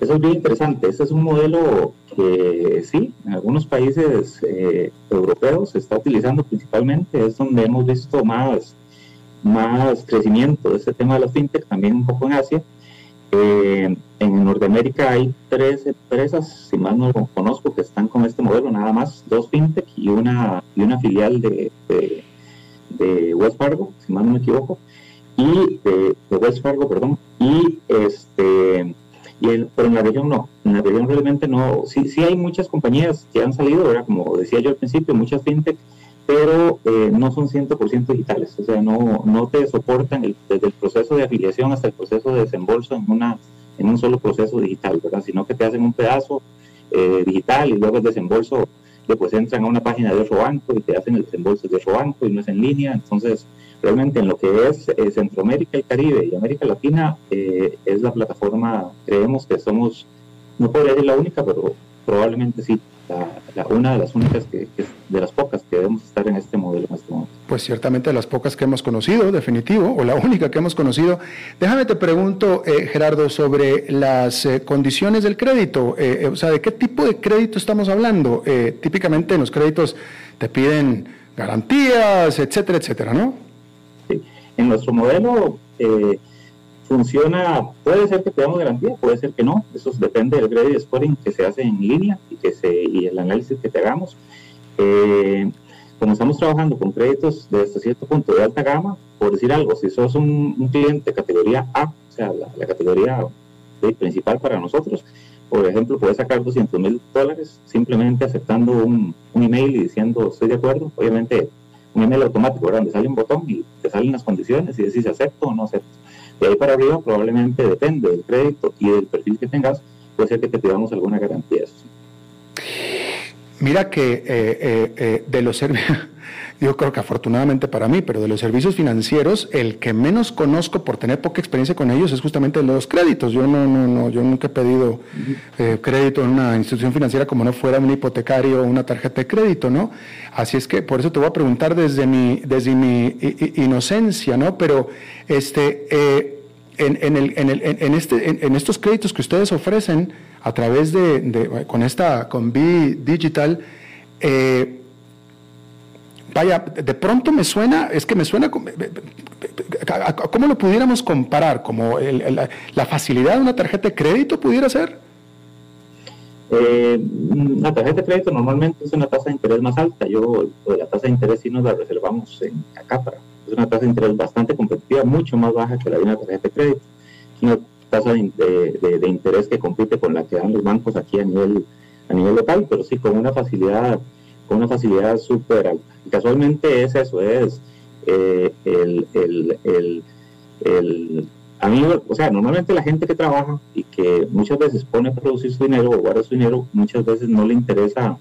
Eso es bien interesante. Este es un modelo que sí, en algunos países europeos se está utilizando principalmente. Es donde hemos visto más, más crecimiento de este tema de la fintech, también un poco en Asia. Eh, en Norteamérica hay tres empresas, si más no conozco, que están con este modelo, nada más, dos fintech y una, y una filial de, de, West Fargo, si más no me equivoco, y de, West Fargo, perdón, y este y pero en la región no, en la región realmente no, sí, sí hay muchas compañías que han salido, era como decía yo al principio, muchas fintech pero eh, no son 100% digitales, o sea, no, no te soportan desde el proceso de afiliación hasta el proceso de desembolso en, una, en un solo proceso digital, ¿verdad? Sino que te hacen un pedazo eh, digital y luego el desembolso, después entran a una página de otro banco y te hacen el desembolso de otro banco y no es en línea, entonces realmente en lo que es eh, Centroamérica y Caribe y América Latina es la plataforma, creemos que somos, no podría decir la única, pero probablemente sí, una de las únicas que, de las pocas que debemos estar en este modelo en este momento. Pues ciertamente de las pocas que hemos conocido, definitivo, o la única que hemos conocido. Déjame te pregunto, eh, Gerardo, sobre las eh, condiciones del crédito. Eh, o sea, ¿de qué tipo de crédito estamos hablando? típicamente en los créditos te piden garantías, etcétera, etcétera, ¿no? Sí. En nuestro modelo funciona, puede ser que tengamos garantía, puede ser que no, eso depende del credit scoring que se hace en línea y, que se, y el análisis que te hagamos. Eh, como estamos trabajando con créditos de hasta cierto punto de alta gama, por decir algo, si sos un, cliente categoría A, o sea, la, categoría principal para nosotros, por ejemplo, puedes sacar 200 mil dólares simplemente aceptando un, un, email y diciendo estoy de acuerdo. Obviamente, un email automático, ¿verdad? Donde sale un botón y te salen las condiciones y decís acepto o no acepto. De ahí para arriba probablemente depende del crédito y del perfil que tengas, puede ser que te pidamos alguna garantía. Mira que eh, eh, eh, de los servicios, yo creo que afortunadamente para mí, pero de los servicios financieros, el que menos conozco por tener poca experiencia con ellos es justamente los créditos. Yo no, no, no, yo nunca he pedido crédito en una institución financiera como no fuera un hipotecario o una tarjeta de crédito, ¿no? Así es que por eso te voy a preguntar desde mi, desde mi inocencia, ¿no? Pero este, en, en, el, en, el, en, este, en, estos créditos que ustedes ofrecen a través de, con esta, con B Digital, eh, vaya, de pronto me suena, es que me suena, ¿cómo lo pudiéramos comparar? ¿Como la, facilidad de una tarjeta de crédito pudiera ser? Eh, la tarjeta de crédito normalmente es una tasa de interés más alta. Yo, la tasa de interés sí nos la reservamos en, acá para es una tasa de interés bastante competitiva, mucho más baja que la de una tarjeta de crédito. Es una tasa de, interés que compite con la que dan los bancos aquí a nivel, a nivel local, pero sí con una facilidad, con una facilidad súper alta. Y casualmente es eso, es eh, el, el, el, a mí, o sea, normalmente la gente que trabaja y que muchas veces pone a producir su dinero o guarda su dinero, muchas veces no le interesa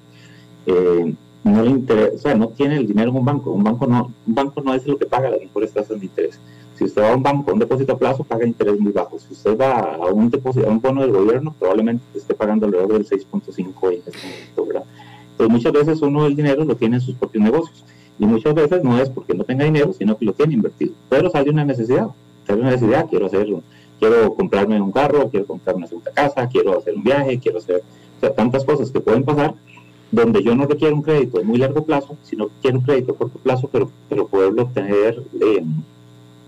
eh, no le interesa, o sea, no tiene el dinero en un banco. Un banco no, un banco no es lo que paga las mejores tasas de interés. Si usted va a un banco, un depósito a plazo, paga interés muy bajo. Si usted va a un depósito, a un bono del gobierno, probablemente esté pagando alrededor del 6.5 en ese momento, ¿verdad? Entonces muchas veces uno el dinero lo tiene en sus propios negocios. Y muchas veces no es porque no tenga dinero, sino que lo tiene invertido. Pero sale una necesidad. Sale una necesidad, quiero hacer, quiero comprarme un carro, quiero comprarme una segunda casa, quiero hacer un viaje, quiero hacer, o sea, tantas cosas que pueden pasar donde yo no requiero un crédito de muy largo plazo, sino que quiero un crédito a corto plazo, pero, pero poderlo obtener en,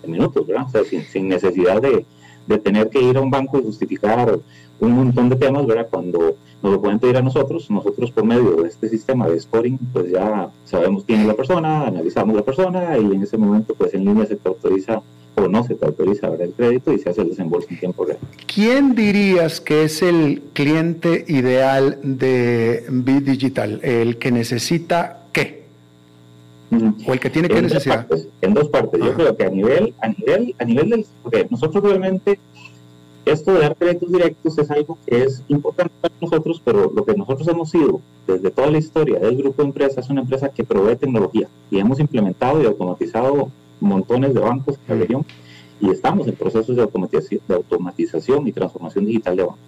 minutos, ¿verdad? O sea, sin, necesidad de, de, tener que ir a un banco y justificar un montón de temas, ¿verdad? Cuando nos lo pueden pedir a nosotros, nosotros por medio de este sistema de scoring, pues ya sabemos quién es la persona, analizamos la persona y en ese momento, pues en línea se te autoriza o no se te autoriza ahora el crédito y se hace el desembolso en tiempo real. ¿Quién dirías que es el cliente ideal de Bit Digital? ¿El que necesita qué? ¿O el que tiene qué necesidad? en dos partes. Yo creo que a nivel, a nivel, a nivel del... Porque nosotros realmente esto de dar créditos directos es algo que es importante para nosotros, pero lo que nosotros hemos sido desde toda la historia del grupo de empresas es una empresa que provee tecnología y hemos implementado y automatizado montones de bancos en la región y estamos en procesos de automatización, de automatización y transformación digital de bancos.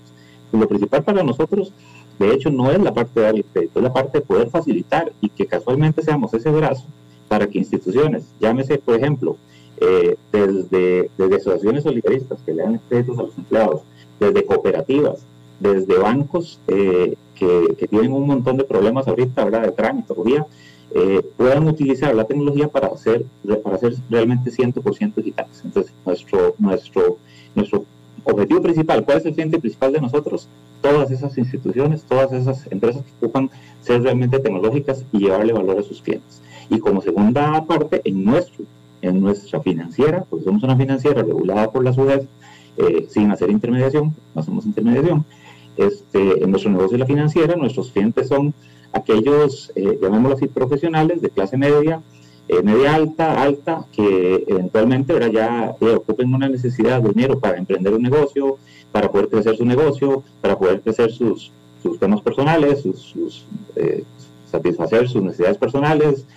lo principal para nosotros, de hecho, no es la parte de dar el crédito, es la parte de poder facilitar y que casualmente seamos ese brazo para que instituciones, llámese, por ejemplo, eh, desde, desde asociaciones solidaristas que le dan créditos a los empleados, desde cooperativas, desde bancos eh, que, que, tienen un montón de problemas ahorita, ¿verdad? De todavía, eh, puedan utilizar la tecnología para hacer, para hacer realmente 100% digitales. Entonces, nuestro, nuestro, nuestro objetivo principal, ¿cuál es el cliente principal de nosotros? Todas esas instituciones, todas esas empresas que ocupan ser realmente tecnológicas y llevarle valor a sus clientes. Y como segunda parte, en, nuestro, en nuestra financiera, pues somos una financiera regulada por la SUDES, eh, sin hacer intermediación, no hacemos intermediación. Este, en nuestro negocio de la financiera, nuestros clientes son aquellos, eh, llamémoslo así, profesionales de clase media, eh, media alta, alta, que eventualmente ahora ya eh, ocupen una necesidad de dinero para emprender un negocio, para poder crecer su negocio, para poder crecer sus, sus temas personales, sus, eh, satisfacer sus necesidades personales,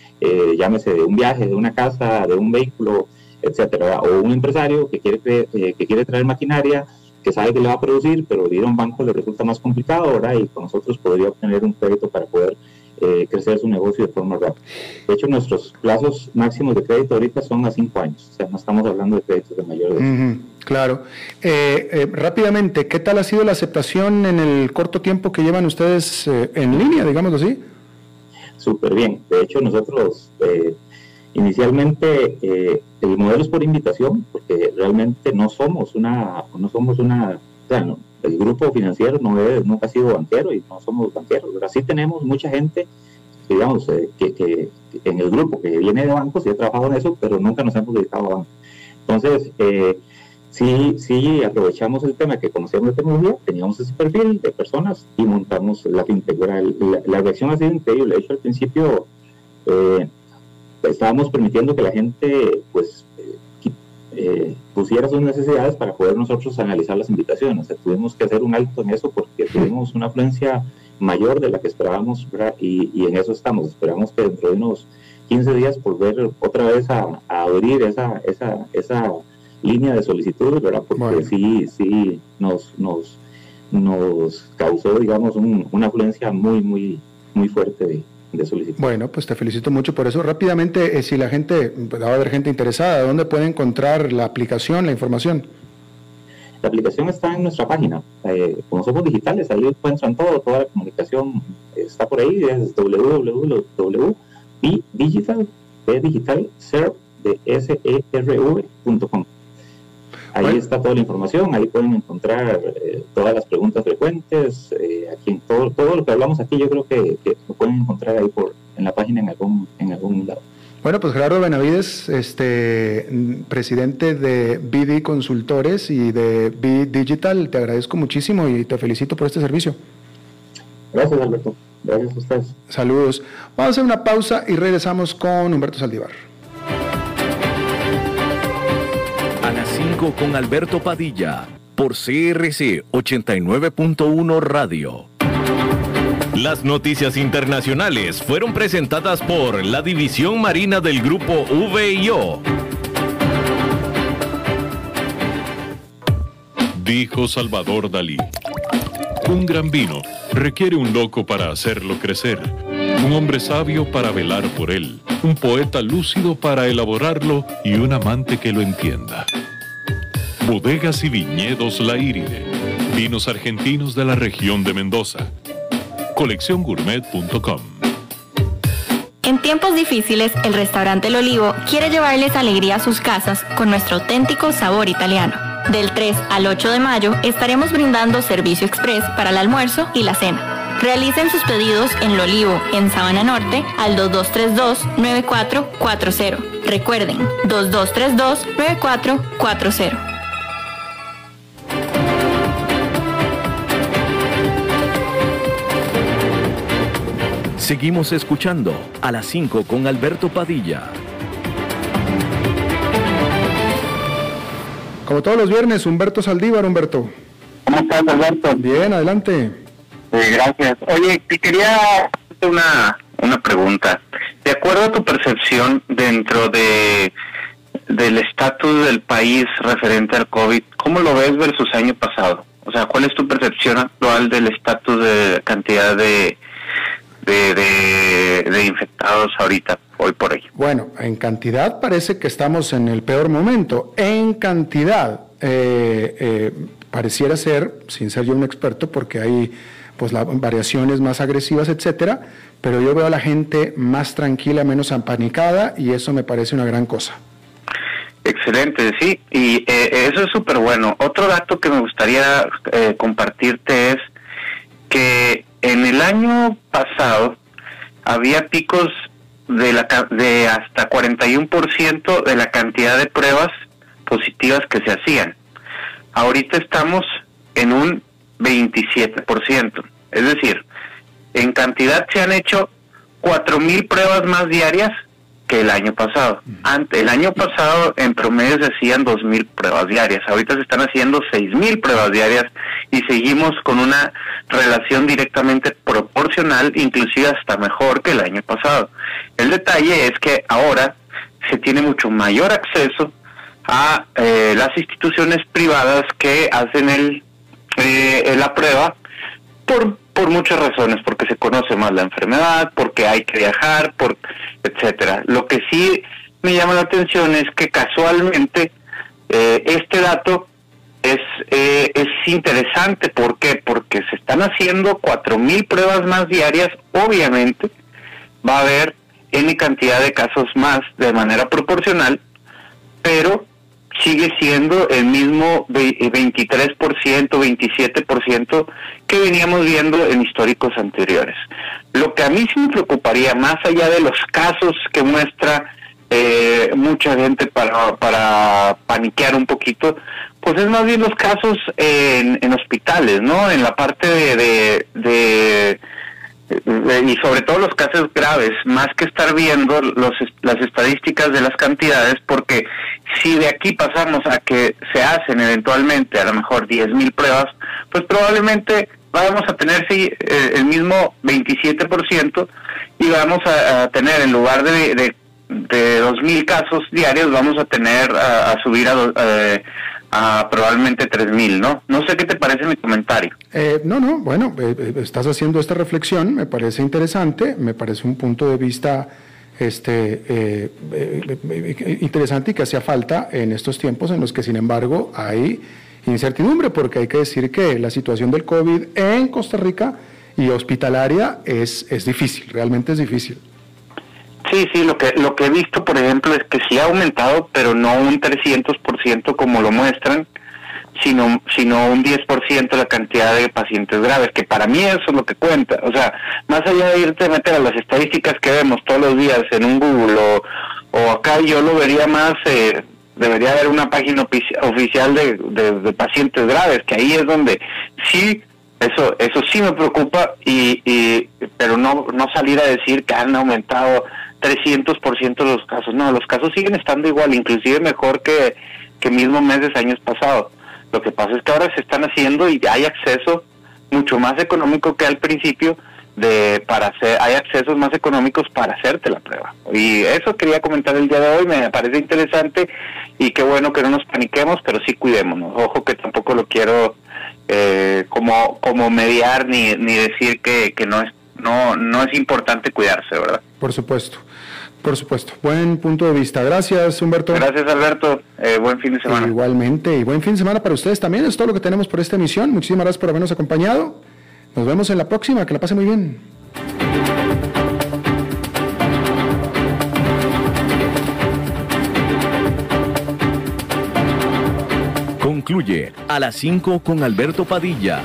llámese de un viaje, de una casa, de un vehículo, etcétera, o un empresario que quiere, que quiere traer maquinaria, que sabe que le va a producir, pero ir a un banco le resulta más complicado, ¿verdad? Y con nosotros podría obtener un crédito para poder eh, crecer su negocio de forma rápida. De hecho, nuestros plazos máximos de crédito ahorita son a cinco años, o sea, no estamos hablando de créditos de mayor edad. claro. Eh, eh, rápidamente, ¿qué tal ha sido la aceptación en el corto tiempo que llevan ustedes en línea, digámoslo así? Súper bien. De hecho, nosotros inicialmente el modelo es por invitación, porque realmente no somos una, no somos una, o sea, no, el grupo financiero no es, nunca ha sido banquero y no somos banqueros, pero sí tenemos mucha gente, digamos, eh, que, en el grupo que viene de bancos y ha trabajado en eso, pero nunca nos hemos dedicado a bancos. Entonces, eh, sí, sí aprovechamos el tema que conocíamos de tecnología, teníamos ese perfil de personas y montamos la fintech. La, reacción ha sido increíble. De hecho, al principio eh, estábamos permitiendo que la gente, pues, eh, pusiera sus necesidades para poder nosotros analizar las invitaciones. tuvimos que hacer un alto en eso porque tuvimos una afluencia mayor de la que esperábamos y, en eso estamos. Esperamos que dentro de unos 15 días volver otra vez a, abrir esa, esa, esa línea de solicitudes, ¿verdad? Porque sí, sí nos, nos, nos causó, digamos, una afluencia muy, muy, muy fuerte de, bueno, pues te felicito mucho por eso. Rápidamente, eh, si la gente, va a haber gente interesada, ¿dónde puede encontrar la aplicación, la información? La aplicación está en nuestra página. Eh, como somos digitales, ahí encuentran todo, toda la comunicación está por ahí, es www.bdigital, digital, de S-E-R-V.com. Ahí está toda la información, ahí pueden encontrar eh, todas las preguntas frecuentes, eh, aquí en todo, todo lo que hablamos aquí yo creo que, lo pueden encontrar ahí por, en la página en algún, en algún lado. Bueno, pues Gerardo Benavides, este, presidente de BD Consultores y de BD Digital, te agradezco muchísimo y te felicito por este servicio. Gracias, Alberto. Gracias a ustedes. Saludos. Vamos a hacer una pausa y regresamos con Humberto Con Alberto Padilla por CRC 89.1 Radio. Las noticias internacionales fueron presentadas por la División Marina del Grupo VIO. Dijo Salvador Dalí. Un gran vino requiere un loco para hacerlo crecer, un hombre sabio para velar por él, un poeta lúcido para elaborarlo y un amante que lo entienda. Bodegas y viñedos La Iride. Vinos argentinos de la región de Mendoza. Colecciongourmet.com. En tiempos difíciles, el restaurante El Olivo quiere llevarles alegría a sus casas con nuestro auténtico sabor italiano. Del 3 al 8 de mayo estaremos brindando servicio express para el almuerzo y la cena. Realicen sus pedidos en El Olivo, en Sabana Norte, al 2232-9440. Recuerden, 2232-9440. Seguimos escuchando a las 5 con Alberto Padilla. Como todos los viernes, Humberto Saldívar, Humberto. ¿Cómo estás, Alberto? Bien, adelante. gracias. Oye, te quería hacerte una, una pregunta. De acuerdo a tu percepción dentro de del estatus del país referente al COVID, ¿cómo lo ves versus año pasado? O sea, ¿cuál es tu percepción actual del estatus de cantidad de de, infectados ahorita, hoy por hoy. Bueno, en cantidad parece que estamos en el peor momento. En cantidad, eh, eh, pareciera ser, sin ser yo un experto, porque hay pues las variaciones más agresivas, etcétera, pero yo veo a la gente más tranquila, menos apanicada, y eso me parece una gran cosa. Excelente, sí, y eh, eso es súper bueno. Otro dato que me gustaría compartirte es que en el año pasado había picos de, la, de hasta 41% de la cantidad de pruebas positivas que se hacían. Ahorita estamos en un 27%. Es decir, en cantidad se han hecho 4.000 pruebas más diarias que el año pasado. Ante, el año pasado en promedio se hacían 2.000 pruebas diarias, ahorita se están haciendo 6.000 pruebas diarias y seguimos con una relación directamente proporcional, inclusive hasta mejor que el año pasado. El detalle es que ahora se tiene mucho mayor acceso a eh, las instituciones privadas que hacen el eh, la prueba por por muchas razones, porque se conoce más la enfermedad, porque hay que viajar, por etcétera. Lo que sí me llama la atención es que casualmente eh, este dato es, eh, es interesante. ¿Por qué? Porque se están haciendo cuatro mil pruebas más diarias. Obviamente va a haber N cantidad de casos más de manera proporcional, pero sigue siendo el mismo 23%, 27% que veníamos viendo en históricos anteriores. Lo que a mí sí me preocuparía, más allá de los casos que muestra eh, mucha gente para, para paniquear un poquito, pues es más bien los casos en, en hospitales, ¿no? En la parte de, y sobre todo los casos graves, más que estar viendo los, las estadísticas de las cantidades, porque si de aquí pasamos a que se hacen eventualmente a lo mejor 10.000 pruebas, pues probablemente vamos a tener sí, eh, el mismo 27% y vamos a, tener en lugar de, de, de 2.000 casos diarios, vamos a tener a, subir a, eh, a probablemente 3.000, ¿no? No sé qué te parece mi comentario. Eh, no, no, bueno, estás haciendo esta reflexión, me parece interesante, me parece un punto de vista este, eh, eh, interesante y que hacía falta en estos tiempos en los que, sin embargo, hay incertidumbre, porque hay que decir que la situación del COVID en Costa Rica y hospitalaria es, es difícil, realmente es difícil. Sí, sí, lo que, lo que he visto, por ejemplo, es que sí ha aumentado, pero no un 300% como lo muestran sino, sino un 10% la cantidad de pacientes graves, que para mí eso es lo que cuenta. O sea, más allá de irte a meter a las estadísticas que vemos todos los días en un Google o, acá, yo lo vería más, eh, debería haber una página oficial de, de, pacientes graves, que ahí es donde sí eso eso sí me preocupa y, y pero no no salir a decir que han aumentado 300% los casos. No los casos siguen estando igual inclusive mejor que que mismo meses años pasados lo que pasa es que ahora se están haciendo y hay acceso mucho más económico que al principio de para hacer hay accesos más económicos para hacerte la prueba. Y eso quería comentar el día de hoy me parece interesante y qué bueno que no nos paniquemos pero sí cuidémonos. Ojo que tampoco lo quiero eh, como como mediar ni ni decir que, que no es no no es importante cuidarse verdad por supuesto por supuesto. Buen punto de vista. Gracias, Humberto. Gracias, Alberto. Eh, buen fin de semana. Igualmente. Y buen fin de semana para ustedes también. Es todo lo que tenemos por esta emisión. Muchísimas gracias por habernos acompañado. Nos vemos en la próxima. Que la pase muy bien. Concluye a las 5 con Alberto Padilla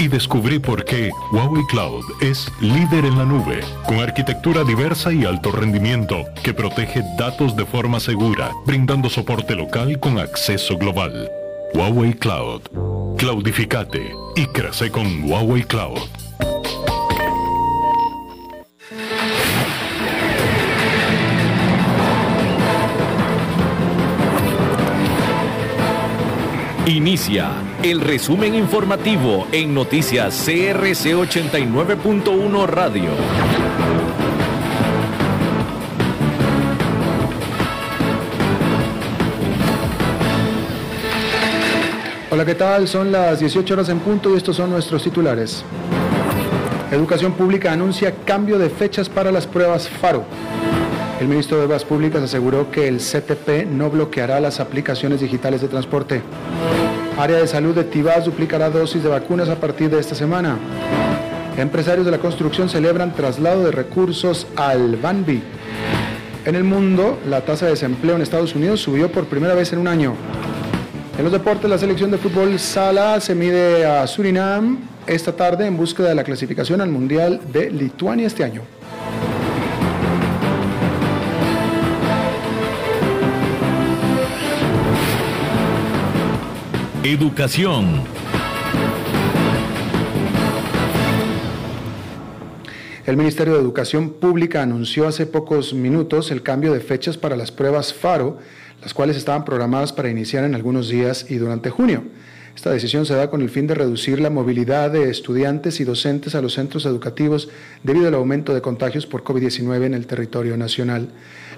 y descubrí por qué Huawei Cloud es líder en la nube, con arquitectura diversa y alto rendimiento que protege datos de forma segura, brindando soporte local con acceso global. Huawei Cloud. Cloudificate y crece con Huawei Cloud. Inicia el resumen informativo en noticias CRC 89.1 Radio. Hola, ¿qué tal? Son las 18 horas en punto y estos son nuestros titulares. Educación Pública anuncia cambio de fechas para las pruebas FARO. El ministro de Obras Públicas aseguró que el CTP no bloqueará las aplicaciones digitales de transporte. Área de salud de Tibás duplicará dosis de vacunas a partir de esta semana. Empresarios de la construcción celebran traslado de recursos al Banbi. En el mundo, la tasa de desempleo en Estados Unidos subió por primera vez en un año. En los deportes, la selección de fútbol Sala se mide a Surinam esta tarde en búsqueda de la clasificación al Mundial de Lituania este año. Educación. El Ministerio de Educación Pública anunció hace pocos minutos el cambio de fechas para las pruebas FARO, las cuales estaban programadas para iniciar en algunos días y durante junio. Esta decisión se da con el fin de reducir la movilidad de estudiantes y docentes a los centros educativos debido al aumento de contagios por COVID-19 en el territorio nacional.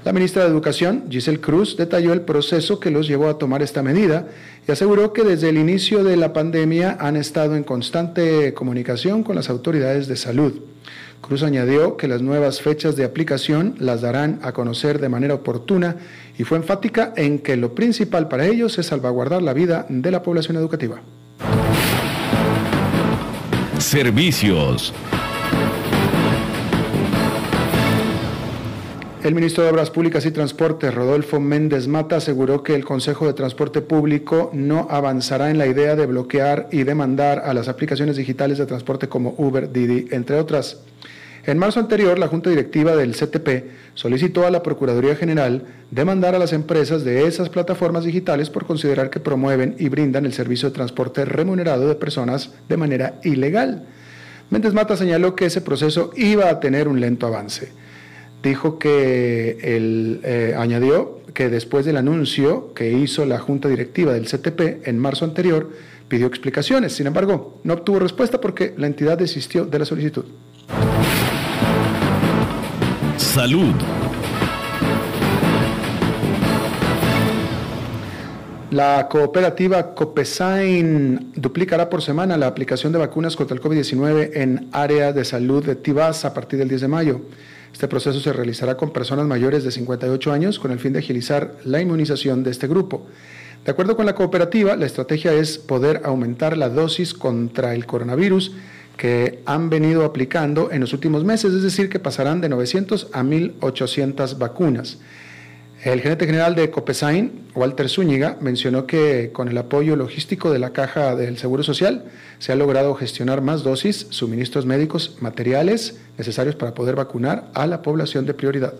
La ministra de Educación, Giselle Cruz, detalló el proceso que los llevó a tomar esta medida y aseguró que desde el inicio de la pandemia han estado en constante comunicación con las autoridades de salud. Cruz añadió que las nuevas fechas de aplicación las darán a conocer de manera oportuna y fue enfática en que lo principal para ellos es salvaguardar la vida de la población educativa. Servicios. El ministro de Obras Públicas y Transportes, Rodolfo Méndez Mata, aseguró que el Consejo de Transporte Público no avanzará en la idea de bloquear y demandar a las aplicaciones digitales de transporte como Uber, Didi, entre otras. En marzo anterior, la Junta Directiva del CTP solicitó a la Procuraduría General demandar a las empresas de esas plataformas digitales por considerar que promueven y brindan el servicio de transporte remunerado de personas de manera ilegal. Méndez Mata señaló que ese proceso iba a tener un lento avance dijo que él eh, añadió que después del anuncio que hizo la junta directiva del CTP en marzo anterior, pidió explicaciones. Sin embargo, no obtuvo respuesta porque la entidad desistió de la solicitud. Salud. La cooperativa Copesain duplicará por semana la aplicación de vacunas contra el COVID-19 en área de salud de Tibás a partir del 10 de mayo. Este proceso se realizará con personas mayores de 58 años con el fin de agilizar la inmunización de este grupo. De acuerdo con la cooperativa, la estrategia es poder aumentar la dosis contra el coronavirus que han venido aplicando en los últimos meses, es decir, que pasarán de 900 a 1.800 vacunas. El gerente general de Copesain, Walter Zúñiga, mencionó que con el apoyo logístico de la Caja del Seguro Social se ha logrado gestionar más dosis, suministros médicos, materiales necesarios para poder vacunar a la población de prioridad.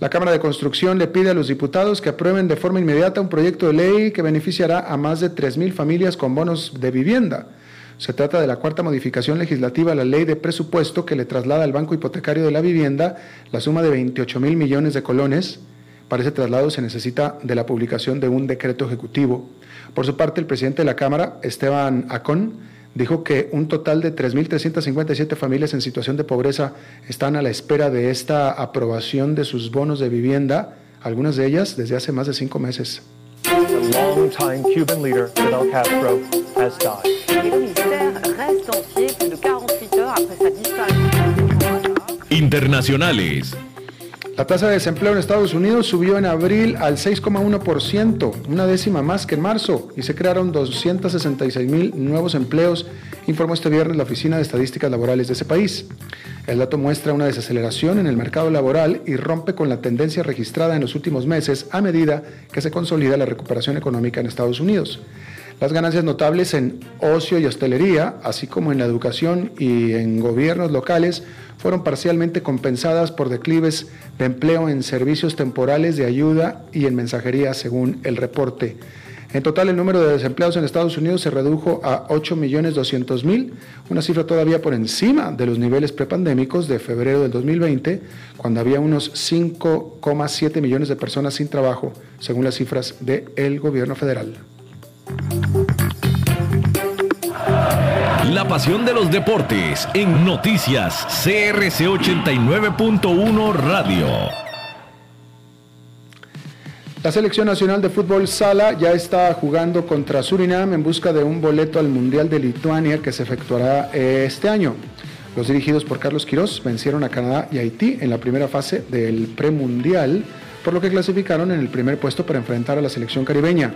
La Cámara de Construcción le pide a los diputados que aprueben de forma inmediata un proyecto de ley que beneficiará a más de 3.000 familias con bonos de vivienda. Se trata de la cuarta modificación legislativa a la ley de presupuesto que le traslada al Banco Hipotecario de la Vivienda la suma de 28 mil millones de colones. Para ese traslado se necesita de la publicación de un decreto ejecutivo. Por su parte, el presidente de la Cámara, Esteban Acón, dijo que un total de 3.357 familias en situación de pobreza están a la espera de esta aprobación de sus bonos de vivienda, algunas de ellas desde hace más de cinco meses. Internacionales. La tasa de desempleo en Estados Unidos subió en abril al 6,1%, una décima más que en marzo, y se crearon 266 mil nuevos empleos, informó este viernes la Oficina de Estadísticas Laborales de ese país. El dato muestra una desaceleración en el mercado laboral y rompe con la tendencia registrada en los últimos meses a medida que se consolida la recuperación económica en Estados Unidos. Las ganancias notables en ocio y hostelería, así como en la educación y en gobiernos locales, fueron parcialmente compensadas por declives de empleo en servicios temporales de ayuda y en mensajería, según el reporte. En total, el número de desempleados en Estados Unidos se redujo a 8.200.000, una cifra todavía por encima de los niveles prepandémicos de febrero del 2020, cuando había unos 5,7 millones de personas sin trabajo, según las cifras del gobierno federal. La pasión de los deportes en noticias CRC 89.1 Radio. La selección nacional de fútbol sala ya está jugando contra Surinam en busca de un boleto al Mundial de Lituania que se efectuará este año. Los dirigidos por Carlos Quirós vencieron a Canadá y Haití en la primera fase del premundial, por lo que clasificaron en el primer puesto para enfrentar a la selección caribeña.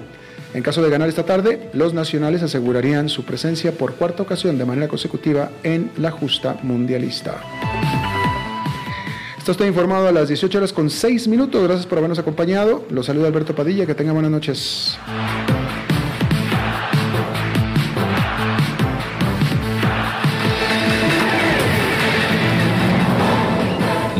En caso de ganar esta tarde, los nacionales asegurarían su presencia por cuarta ocasión de manera consecutiva en la justa mundialista. Esto está informado a las 18 horas con 6 minutos. Gracias por habernos acompañado. Los saluda Alberto Padilla. Que tengan buenas noches.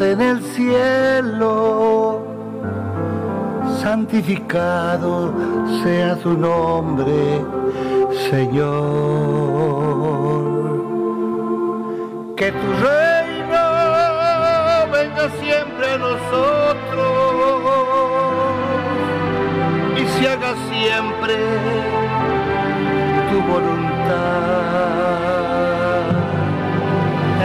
En el cielo, santificado sea tu nombre, Señor. Que tu reino venga siempre a nosotros y se haga siempre tu voluntad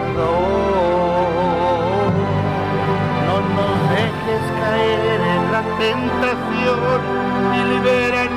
perdón. No nos dejes caer en la tentación y libera